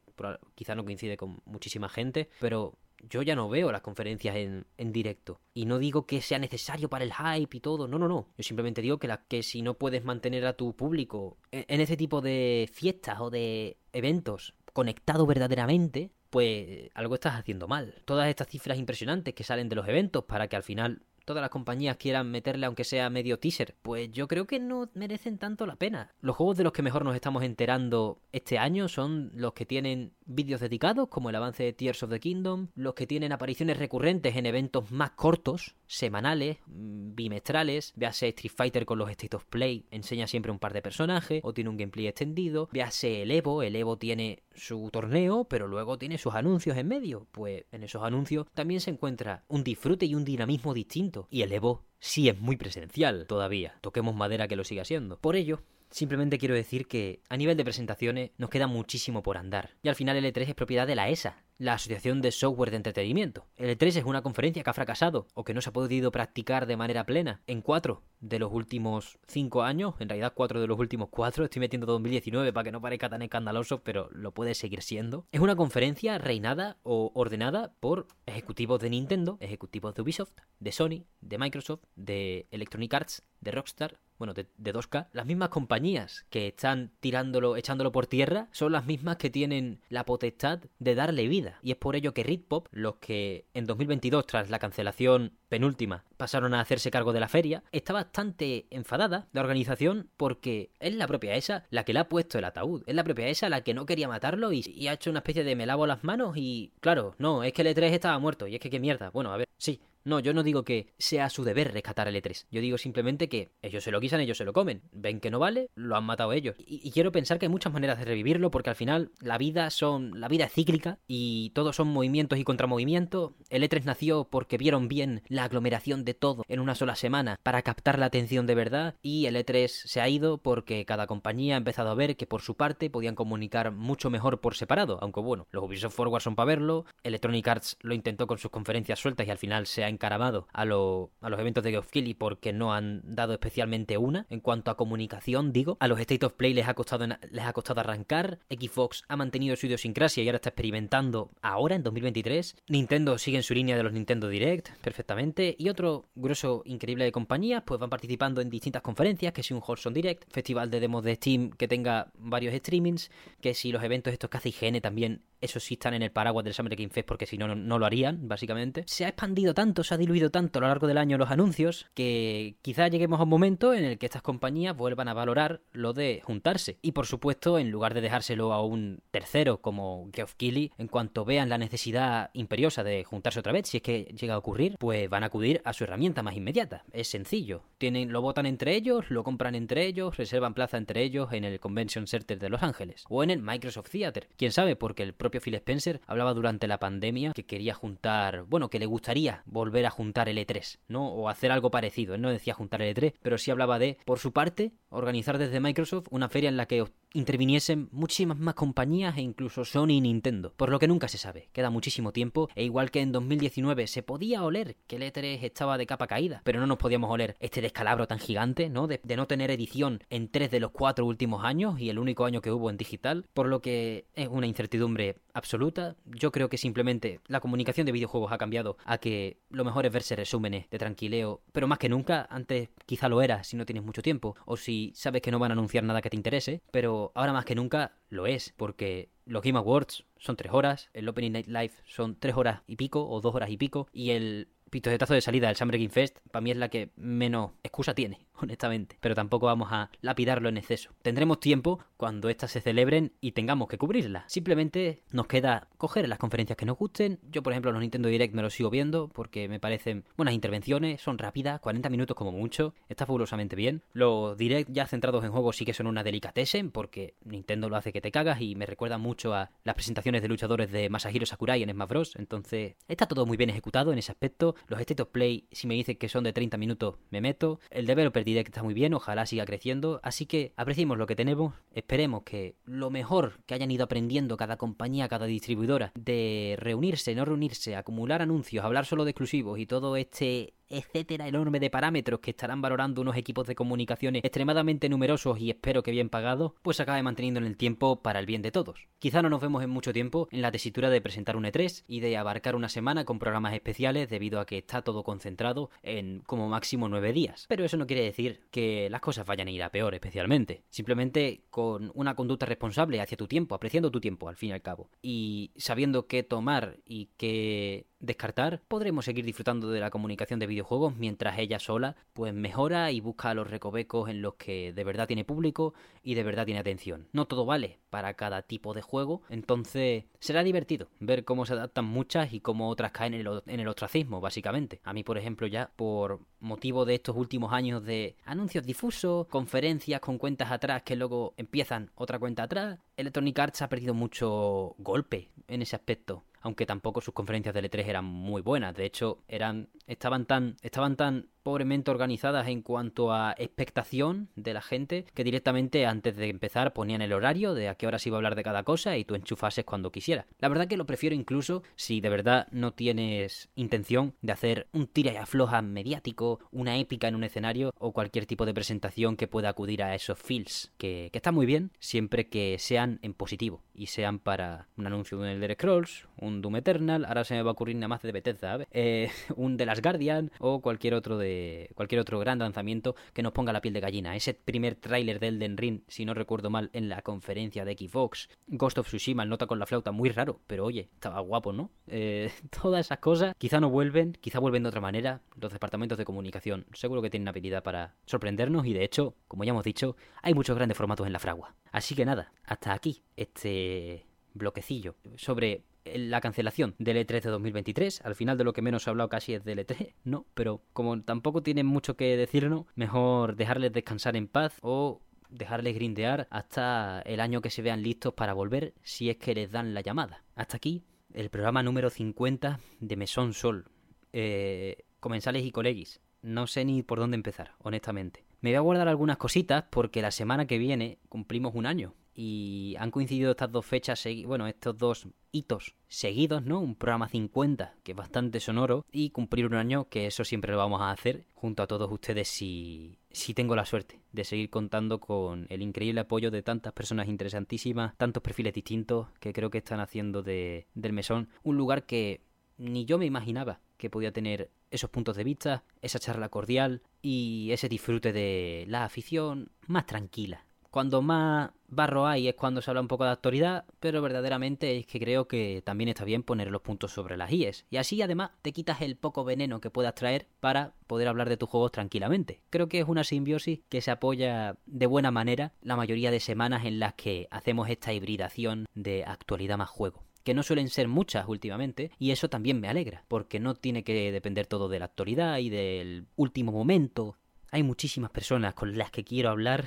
quizá no coincide con muchísima gente, pero yo ya no veo las conferencias en, en, directo. Y no digo que sea necesario para el hype y todo, no, no, no. Yo simplemente digo que, la, que si no puedes mantener a tu público en, en ese tipo de fiestas o de eventos conectado verdaderamente, pues algo estás haciendo mal. Todas estas cifras impresionantes que salen de los eventos para que al final todas las compañías quieran meterle aunque sea medio teaser, pues yo creo que no merecen tanto la pena. Los juegos de los que mejor nos estamos enterando este año son los que tienen vídeos dedicados, como el avance de Tears of the Kingdom, los que tienen apariciones recurrentes en eventos más cortos, semanales, mm, bimestrales, véase Street Fighter con los State of Play, enseña siempre un par de personajes, o tiene un gameplay extendido, véase el Evo, el Evo tiene su torneo, pero luego tiene sus anuncios en medio, pues en esos anuncios también se encuentra un disfrute y un dinamismo distinto, y el Evo sí es muy presencial todavía, toquemos madera que lo siga siendo. Por ello, Simplemente quiero decir que a nivel de presentaciones nos queda muchísimo por andar. Y al final el E3 es propiedad de la ESA, la Asociación de Software de Entretenimiento. El E3 es una conferencia que ha fracasado o que no se ha podido practicar de manera plena en cuatro de los últimos cinco años, en realidad cuatro de los últimos cuatro, estoy metiendo 2019 para que no parezca tan escandaloso, pero lo puede seguir siendo. Es una conferencia reinada o ordenada por ejecutivos de Nintendo, ejecutivos de Ubisoft, de Sony, de Microsoft, de Electronic Arts, de Rockstar, bueno, de, 2K, las mismas compañías que están tirándolo, echándolo por tierra, son las mismas que tienen la potestad de darle vida. Y es por ello que Ritpop, los que en 2022, tras la cancelación penúltima, pasaron a hacerse cargo de la feria, está bastante enfadada la organización porque es la propia esa la que le ha puesto el ataúd. Es la propia esa la que no quería matarlo y, y ha hecho una especie de me lavo las manos y... Claro, no, es que el E3 estaba muerto y es que qué mierda. Bueno, a ver, sí, no, yo no digo que sea su deber rescatar el E3. Yo digo simplemente que ellos se lo quisan, ellos se lo comen. Ven que no vale, lo han matado ellos. Y, quiero pensar que hay muchas maneras de revivirlo porque al final la vida son la vida es cíclica y todos son movimientos y contramovimientos. El E3 nació porque vieron bien la aglomeración de todo en una sola semana para captar la atención de verdad y el E3 se ha ido porque cada compañía ha empezado a ver que por su parte podían comunicar mucho mejor por separado, aunque bueno, los Ubisoft Forward son para verlo, Electronic Arts lo intentó con sus conferencias sueltas y al final se ha encaramado a, los eventos de Geoff Keighley porque no han dado especialmente una. En cuanto a comunicación, digo, a los State of Play les ha costado, les ha costado arrancar. Xbox ha mantenido su idiosincrasia y ahora está experimentando ahora, en 2023. Nintendo sigue en su línea de los Nintendo Direct perfectamente. Y otro grueso increíble de compañías, pues van participando en distintas conferencias, que si un Wholesome Direct, festival de demos de Steam que tenga varios streamings, que si los eventos estos que hace IGN también eso sí están en el paraguas del Summer Game Fest porque si no, no lo harían, básicamente. Se ha expandido tanto, se ha diluido tanto a lo largo del año los anuncios que quizá lleguemos a un momento en el que estas compañías vuelvan a valorar lo de juntarse. Y por supuesto, en lugar de dejárselo a un tercero como Geoff Keighley, en cuanto vean la necesidad imperiosa de juntarse otra vez, si es que llega a ocurrir, pues van a acudir a su herramienta más inmediata. Es sencillo. Tienen, lo votan entre ellos, lo compran entre ellos, reservan plaza entre ellos en el Convention Center de Los Ángeles o en el Microsoft Theater. Quién sabe, porque el propio Phil Spencer hablaba durante la pandemia que quería juntar, bueno, que le gustaría volver a juntar el E3, ¿no? O hacer algo parecido. Él no decía juntar el E3, pero sí hablaba de, por su parte, organizar desde Microsoft una feria en la que interviniesen muchísimas más compañías e incluso Sony y Nintendo, por lo que nunca se sabe, queda muchísimo tiempo, e igual que en 2019 se podía oler que el E3 estaba de capa caída, pero no nos podíamos oler este descalabro tan gigante, ¿no? De, de, no tener edición en tres de los cuatro últimos años y el único año que hubo en digital, por lo que es una incertidumbre absoluta. Yo creo que simplemente la comunicación de videojuegos ha cambiado a que lo mejor es verse resúmenes de tranquileo, pero más que nunca, antes quizá lo era si no tienes mucho tiempo, o si sabes que no van a anunciar nada que te interese, pero ahora más que nunca lo es, porque los Game Awards son tres horas, el Opening Night Live son tres horas y pico o dos horas y pico, y el pistoletazo de salida del Summer Game Fest para mí es la que menos excusa tiene, honestamente. Pero tampoco vamos a lapidarlo en exceso. Tendremos tiempo cuando éstas se celebren y tengamos que cubrirlas. Simplemente nos queda coger las conferencias que nos gusten. Yo, por ejemplo, los Nintendo Direct me los sigo viendo porque me parecen buenas intervenciones, son rápidas, 40 minutos como mucho, está fabulosamente bien. Los Direct ya centrados en juegos sí que son una delicatessen porque Nintendo lo hace que te cagas y me recuerda mucho a las presentaciones de luchadores de Masahiro Sakurai en Smash Bros. Entonces, está todo muy bien ejecutado en ese aspecto. Los State of Play, si me dicen que son de 30 minutos, me meto. El Developer Direct está muy bien, ojalá siga creciendo. Así que apreciemos lo que tenemos. Esperemos que lo mejor que hayan ido aprendiendo cada compañía, cada distribuidora, de reunirse, no reunirse, acumular anuncios, hablar solo de exclusivos y todo este etcétera, enorme de parámetros que estarán valorando unos equipos de comunicaciones extremadamente numerosos y espero que bien pagados, pues acabe manteniendo en el tiempo para el bien de todos. Quizá no nos vemos en mucho tiempo en la tesitura de presentar un E3 y de abarcar una semana con programas especiales debido a que está todo concentrado en como máximo nueve días. Pero eso no quiere decir que las cosas vayan a ir a peor especialmente. Simplemente con una conducta responsable hacia tu tiempo, apreciando tu tiempo al fin y al cabo. Y sabiendo qué tomar y qué descartar, podremos seguir disfrutando de la comunicación de videojuegos mientras ella sola pues mejora y busca los recovecos en los que de verdad tiene público y de verdad tiene atención. No todo vale para cada tipo de juego, entonces será divertido ver cómo se adaptan muchas y cómo otras caen en el, en el ostracismo, básicamente. A mí, por ejemplo, ya por motivo de estos últimos años de anuncios difusos, conferencias con cuentas atrás que luego empiezan otra cuenta atrás, Electronic Arts ha perdido mucho golpe en ese aspecto aunque tampoco sus conferencias de L3 eran muy buenas. De hecho, eran, estaban tan, estaban tan pobremente organizadas en cuanto a expectación de la gente que directamente antes de empezar ponían el horario de a qué hora se iba a hablar de cada cosa y tú enchufases cuando quisieras. La verdad que lo prefiero incluso si de verdad no tienes intención de hacer un tira y afloja mediático, una épica en un escenario o cualquier tipo de presentación que pueda acudir a esos feels, que, que está muy bien siempre que sean en positivo y sean para un anuncio de un Elder Scrolls, un Doom Eternal, ahora se me va a ocurrir nada más de Bethesda, eh, un The Last Guardian o cualquier otro de cualquier otro gran lanzamiento que nos ponga la piel de gallina. Ese primer tráiler de Elden Ring, si no recuerdo mal, en la conferencia de Xbox, Ghost of Tsushima, el nota con la flauta, muy raro, pero oye, estaba guapo, ¿no? Eh, todas esas cosas quizá no vuelven, quizá vuelven de otra manera. Los departamentos de comunicación seguro que tienen habilidad para sorprendernos y de hecho, como ya hemos dicho, hay muchos grandes formatos en la fragua. Así que nada, hasta aquí este bloquecillo sobre la cancelación del E3 de 2023. Al final de lo que menos he hablado casi es del E3, no, pero como tampoco tienen mucho que decirnos, mejor dejarles descansar en paz o dejarles grindear hasta el año que se vean listos para volver si es que les dan la llamada. Hasta aquí el programa número 50 de Mesón Sol. Eh, comensales y colegis. No sé ni por dónde empezar, honestamente. Me voy a guardar algunas cositas porque la semana que viene cumplimos un año y han coincidido estas dos fechas, bueno, estos dos hitos seguidos, ¿no? Un programa 50, que es bastante sonoro, y cumplir un año, que eso siempre lo vamos a hacer junto a todos ustedes si, si tengo la suerte de seguir contando con el increíble apoyo de tantas personas interesantísimas, tantos perfiles distintos que creo que están haciendo de, del mesón un lugar que ni yo me imaginaba que podía tener esos puntos de vista, esa charla cordial y ese disfrute de la afición más tranquila, cuando más barro hay es cuando se habla un poco de actualidad, pero verdaderamente es que creo que también está bien poner los puntos sobre las IES. Y así además te quitas el poco veneno que puedas traer para poder hablar de tus juegos tranquilamente. Creo que es una simbiosis que se apoya de buena manera la mayoría de semanas en las que hacemos esta hibridación de actualidad más juego que no suelen ser muchas últimamente, y eso también me alegra, porque no tiene que depender todo de la actualidad y del último momento. Hay muchísimas personas con las que quiero hablar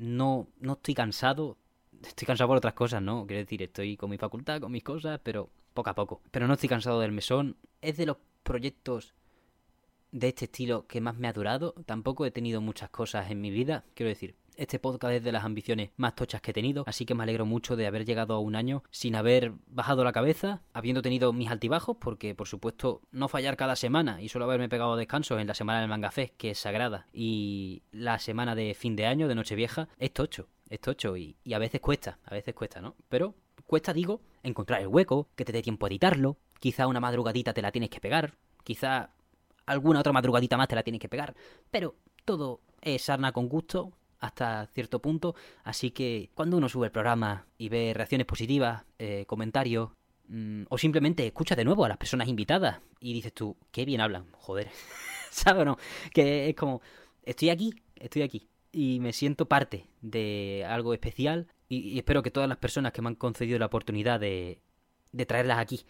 no, no estoy cansado. Estoy cansado por otras cosas, ¿no? Quiero decir, estoy con mi facultad, con mis cosas, pero poco a poco. Pero no estoy cansado del mesón. Es de los proyectos de este estilo que más me ha durado. Tampoco he tenido muchas cosas en mi vida. Quiero decir, este podcast es de las ambiciones más tochas que he tenido, así que me alegro mucho de haber llegado a un año sin haber bajado la cabeza, habiendo tenido mis altibajos, porque por supuesto no fallar cada semana y solo haberme pegado descansos en la semana del Manga Fest, que es sagrada, y la semana de fin de año, de Nochevieja, es tocho, es tocho y, y a veces cuesta, a veces cuesta, ¿no? Pero cuesta, digo, encontrar el hueco, que te dé tiempo a editarlo, quizá una madrugadita te la tienes que pegar, quizá alguna otra madrugadita más te la tienes que pegar, pero todo es sarna con gusto hasta cierto punto. Así que cuando uno sube el programa y ve reacciones positivas, eh, comentarios, mm, o simplemente escucha de nuevo a las personas invitadas y dices tú, qué bien hablan, joder. ¿Sabes o no? Que es como, estoy aquí, estoy aquí. Y me siento parte de algo especial y, espero que todas las personas que me han concedido la oportunidad de, de traerlas aquí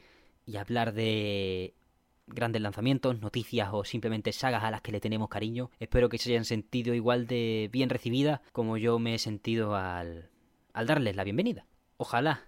y hablar de grandes lanzamientos, noticias o simplemente sagas a las que le tenemos cariño. Espero que se hayan sentido igual de bien recibidas como yo me he sentido al, al darles la bienvenida. Ojalá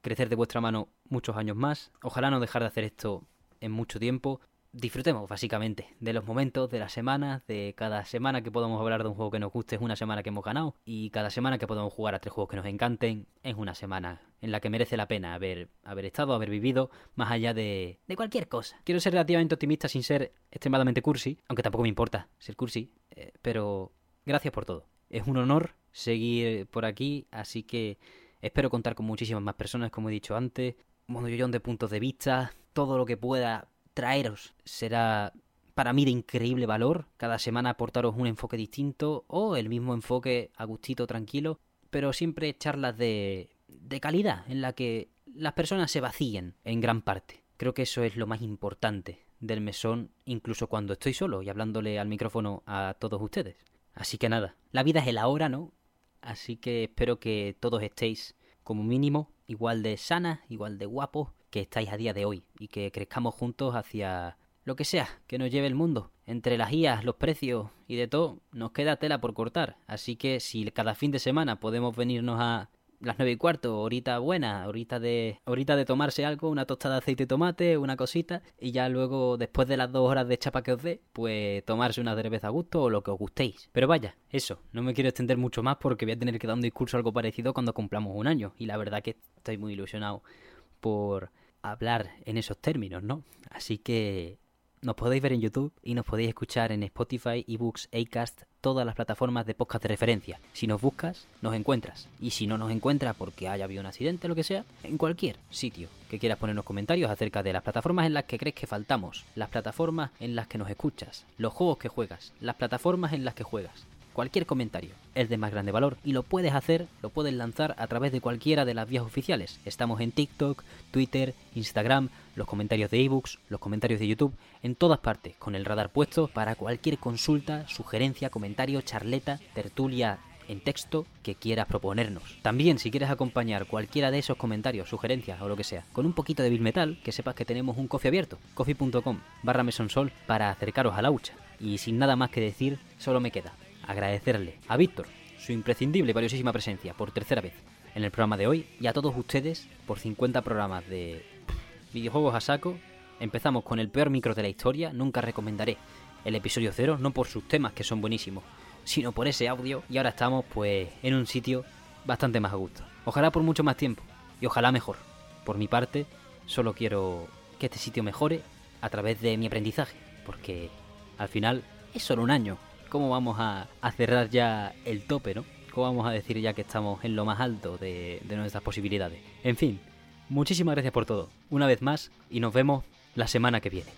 crecer de vuestra mano muchos años más. Ojalá no dejar de hacer esto en mucho tiempo disfrutemos básicamente de los momentos, de las semanas, de cada semana que podamos hablar de un juego que nos guste es una semana que hemos ganado y cada semana que podamos jugar a tres juegos que nos encanten es una semana en la que merece la pena haber, haber estado, haber vivido, más allá de, de cualquier cosa. Quiero ser relativamente optimista sin ser extremadamente cursi, aunque tampoco me importa ser cursi, eh, pero gracias por todo. Es un honor seguir por aquí, así que espero contar con muchísimas más personas, como he dicho antes, un montón de puntos de vista, todo lo que pueda traeros será para mí de increíble valor. Cada semana aportaros un enfoque distinto o el mismo enfoque a gustito, tranquilo, pero siempre charlas de, de calidad en la que las personas se vacíen en gran parte. Creo que eso es lo más importante del mesón, incluso cuando estoy solo y hablándole al micrófono a todos ustedes. Así que nada, la vida es el ahora, ¿no? Así que espero que todos estéis como mínimo igual de sanas, igual de guapos que estáis a día de hoy y que crezcamos juntos hacia lo que sea que nos lleve el mundo. Entre las guías, los precios y de todo, nos queda tela por cortar. Así que si cada fin de semana podemos venirnos a las nueve y cuarto, horita buena, horita de, horita de tomarse algo, una tostada de aceite y tomate, una cosita, y ya luego, después de las dos horas de chapa que os dé, pues tomarse una cerveza a gusto o lo que os gustéis. Pero vaya, eso, no me quiero extender mucho más porque voy a tener que dar un discurso algo parecido cuando cumplamos un año, y la verdad que estoy muy ilusionado por hablar en esos términos, ¿no? Así que nos podéis ver en YouTube y nos podéis escuchar en Spotify, eBooks, Acast, todas las plataformas de podcast de referencia. Si nos buscas, nos encuentras. Y si no nos encuentras porque haya habido un accidente lo que sea, en cualquier sitio que quieras ponernos comentarios acerca de las plataformas en las que crees que faltamos, las plataformas en las que nos escuchas, los juegos que juegas, las plataformas en las que juegas cualquier comentario es de más grande valor y lo puedes hacer, lo puedes lanzar a través de cualquiera de las vías oficiales. Estamos en TikTok, Twitter, Instagram, los comentarios de ebooks, los comentarios de YouTube, en todas partes, con el radar puesto para cualquier consulta, sugerencia, comentario, charleta, tertulia en texto que quieras proponernos. También, si quieres acompañar cualquiera de esos comentarios, sugerencias o lo que sea, con un poquito de Bill Metal, que sepas que tenemos un coffee abierto, coffee.com barra mesonsol para acercaros a la hucha. Y sin nada más que decir, solo me queda agradecerle a Víctor su imprescindible y valiosísima presencia por tercera vez en el programa de hoy y a todos ustedes por 50 programas de videojuegos a saco. Empezamos con el peor micro de la historia, nunca recomendaré el episodio cero, no por sus temas que son buenísimos, sino por ese audio y ahora estamos pues en un sitio bastante más a gusto. Ojalá por mucho más tiempo y ojalá mejor. Por mi parte, solo quiero que este sitio mejore a través de mi aprendizaje, porque al final es solo un año, cómo vamos a, cerrar ya el tope, ¿no? ¿Cómo vamos a decir ya que estamos en lo más alto de, nuestras posibilidades? En fin, muchísimas gracias por todo, una vez más, y nos vemos la semana que viene.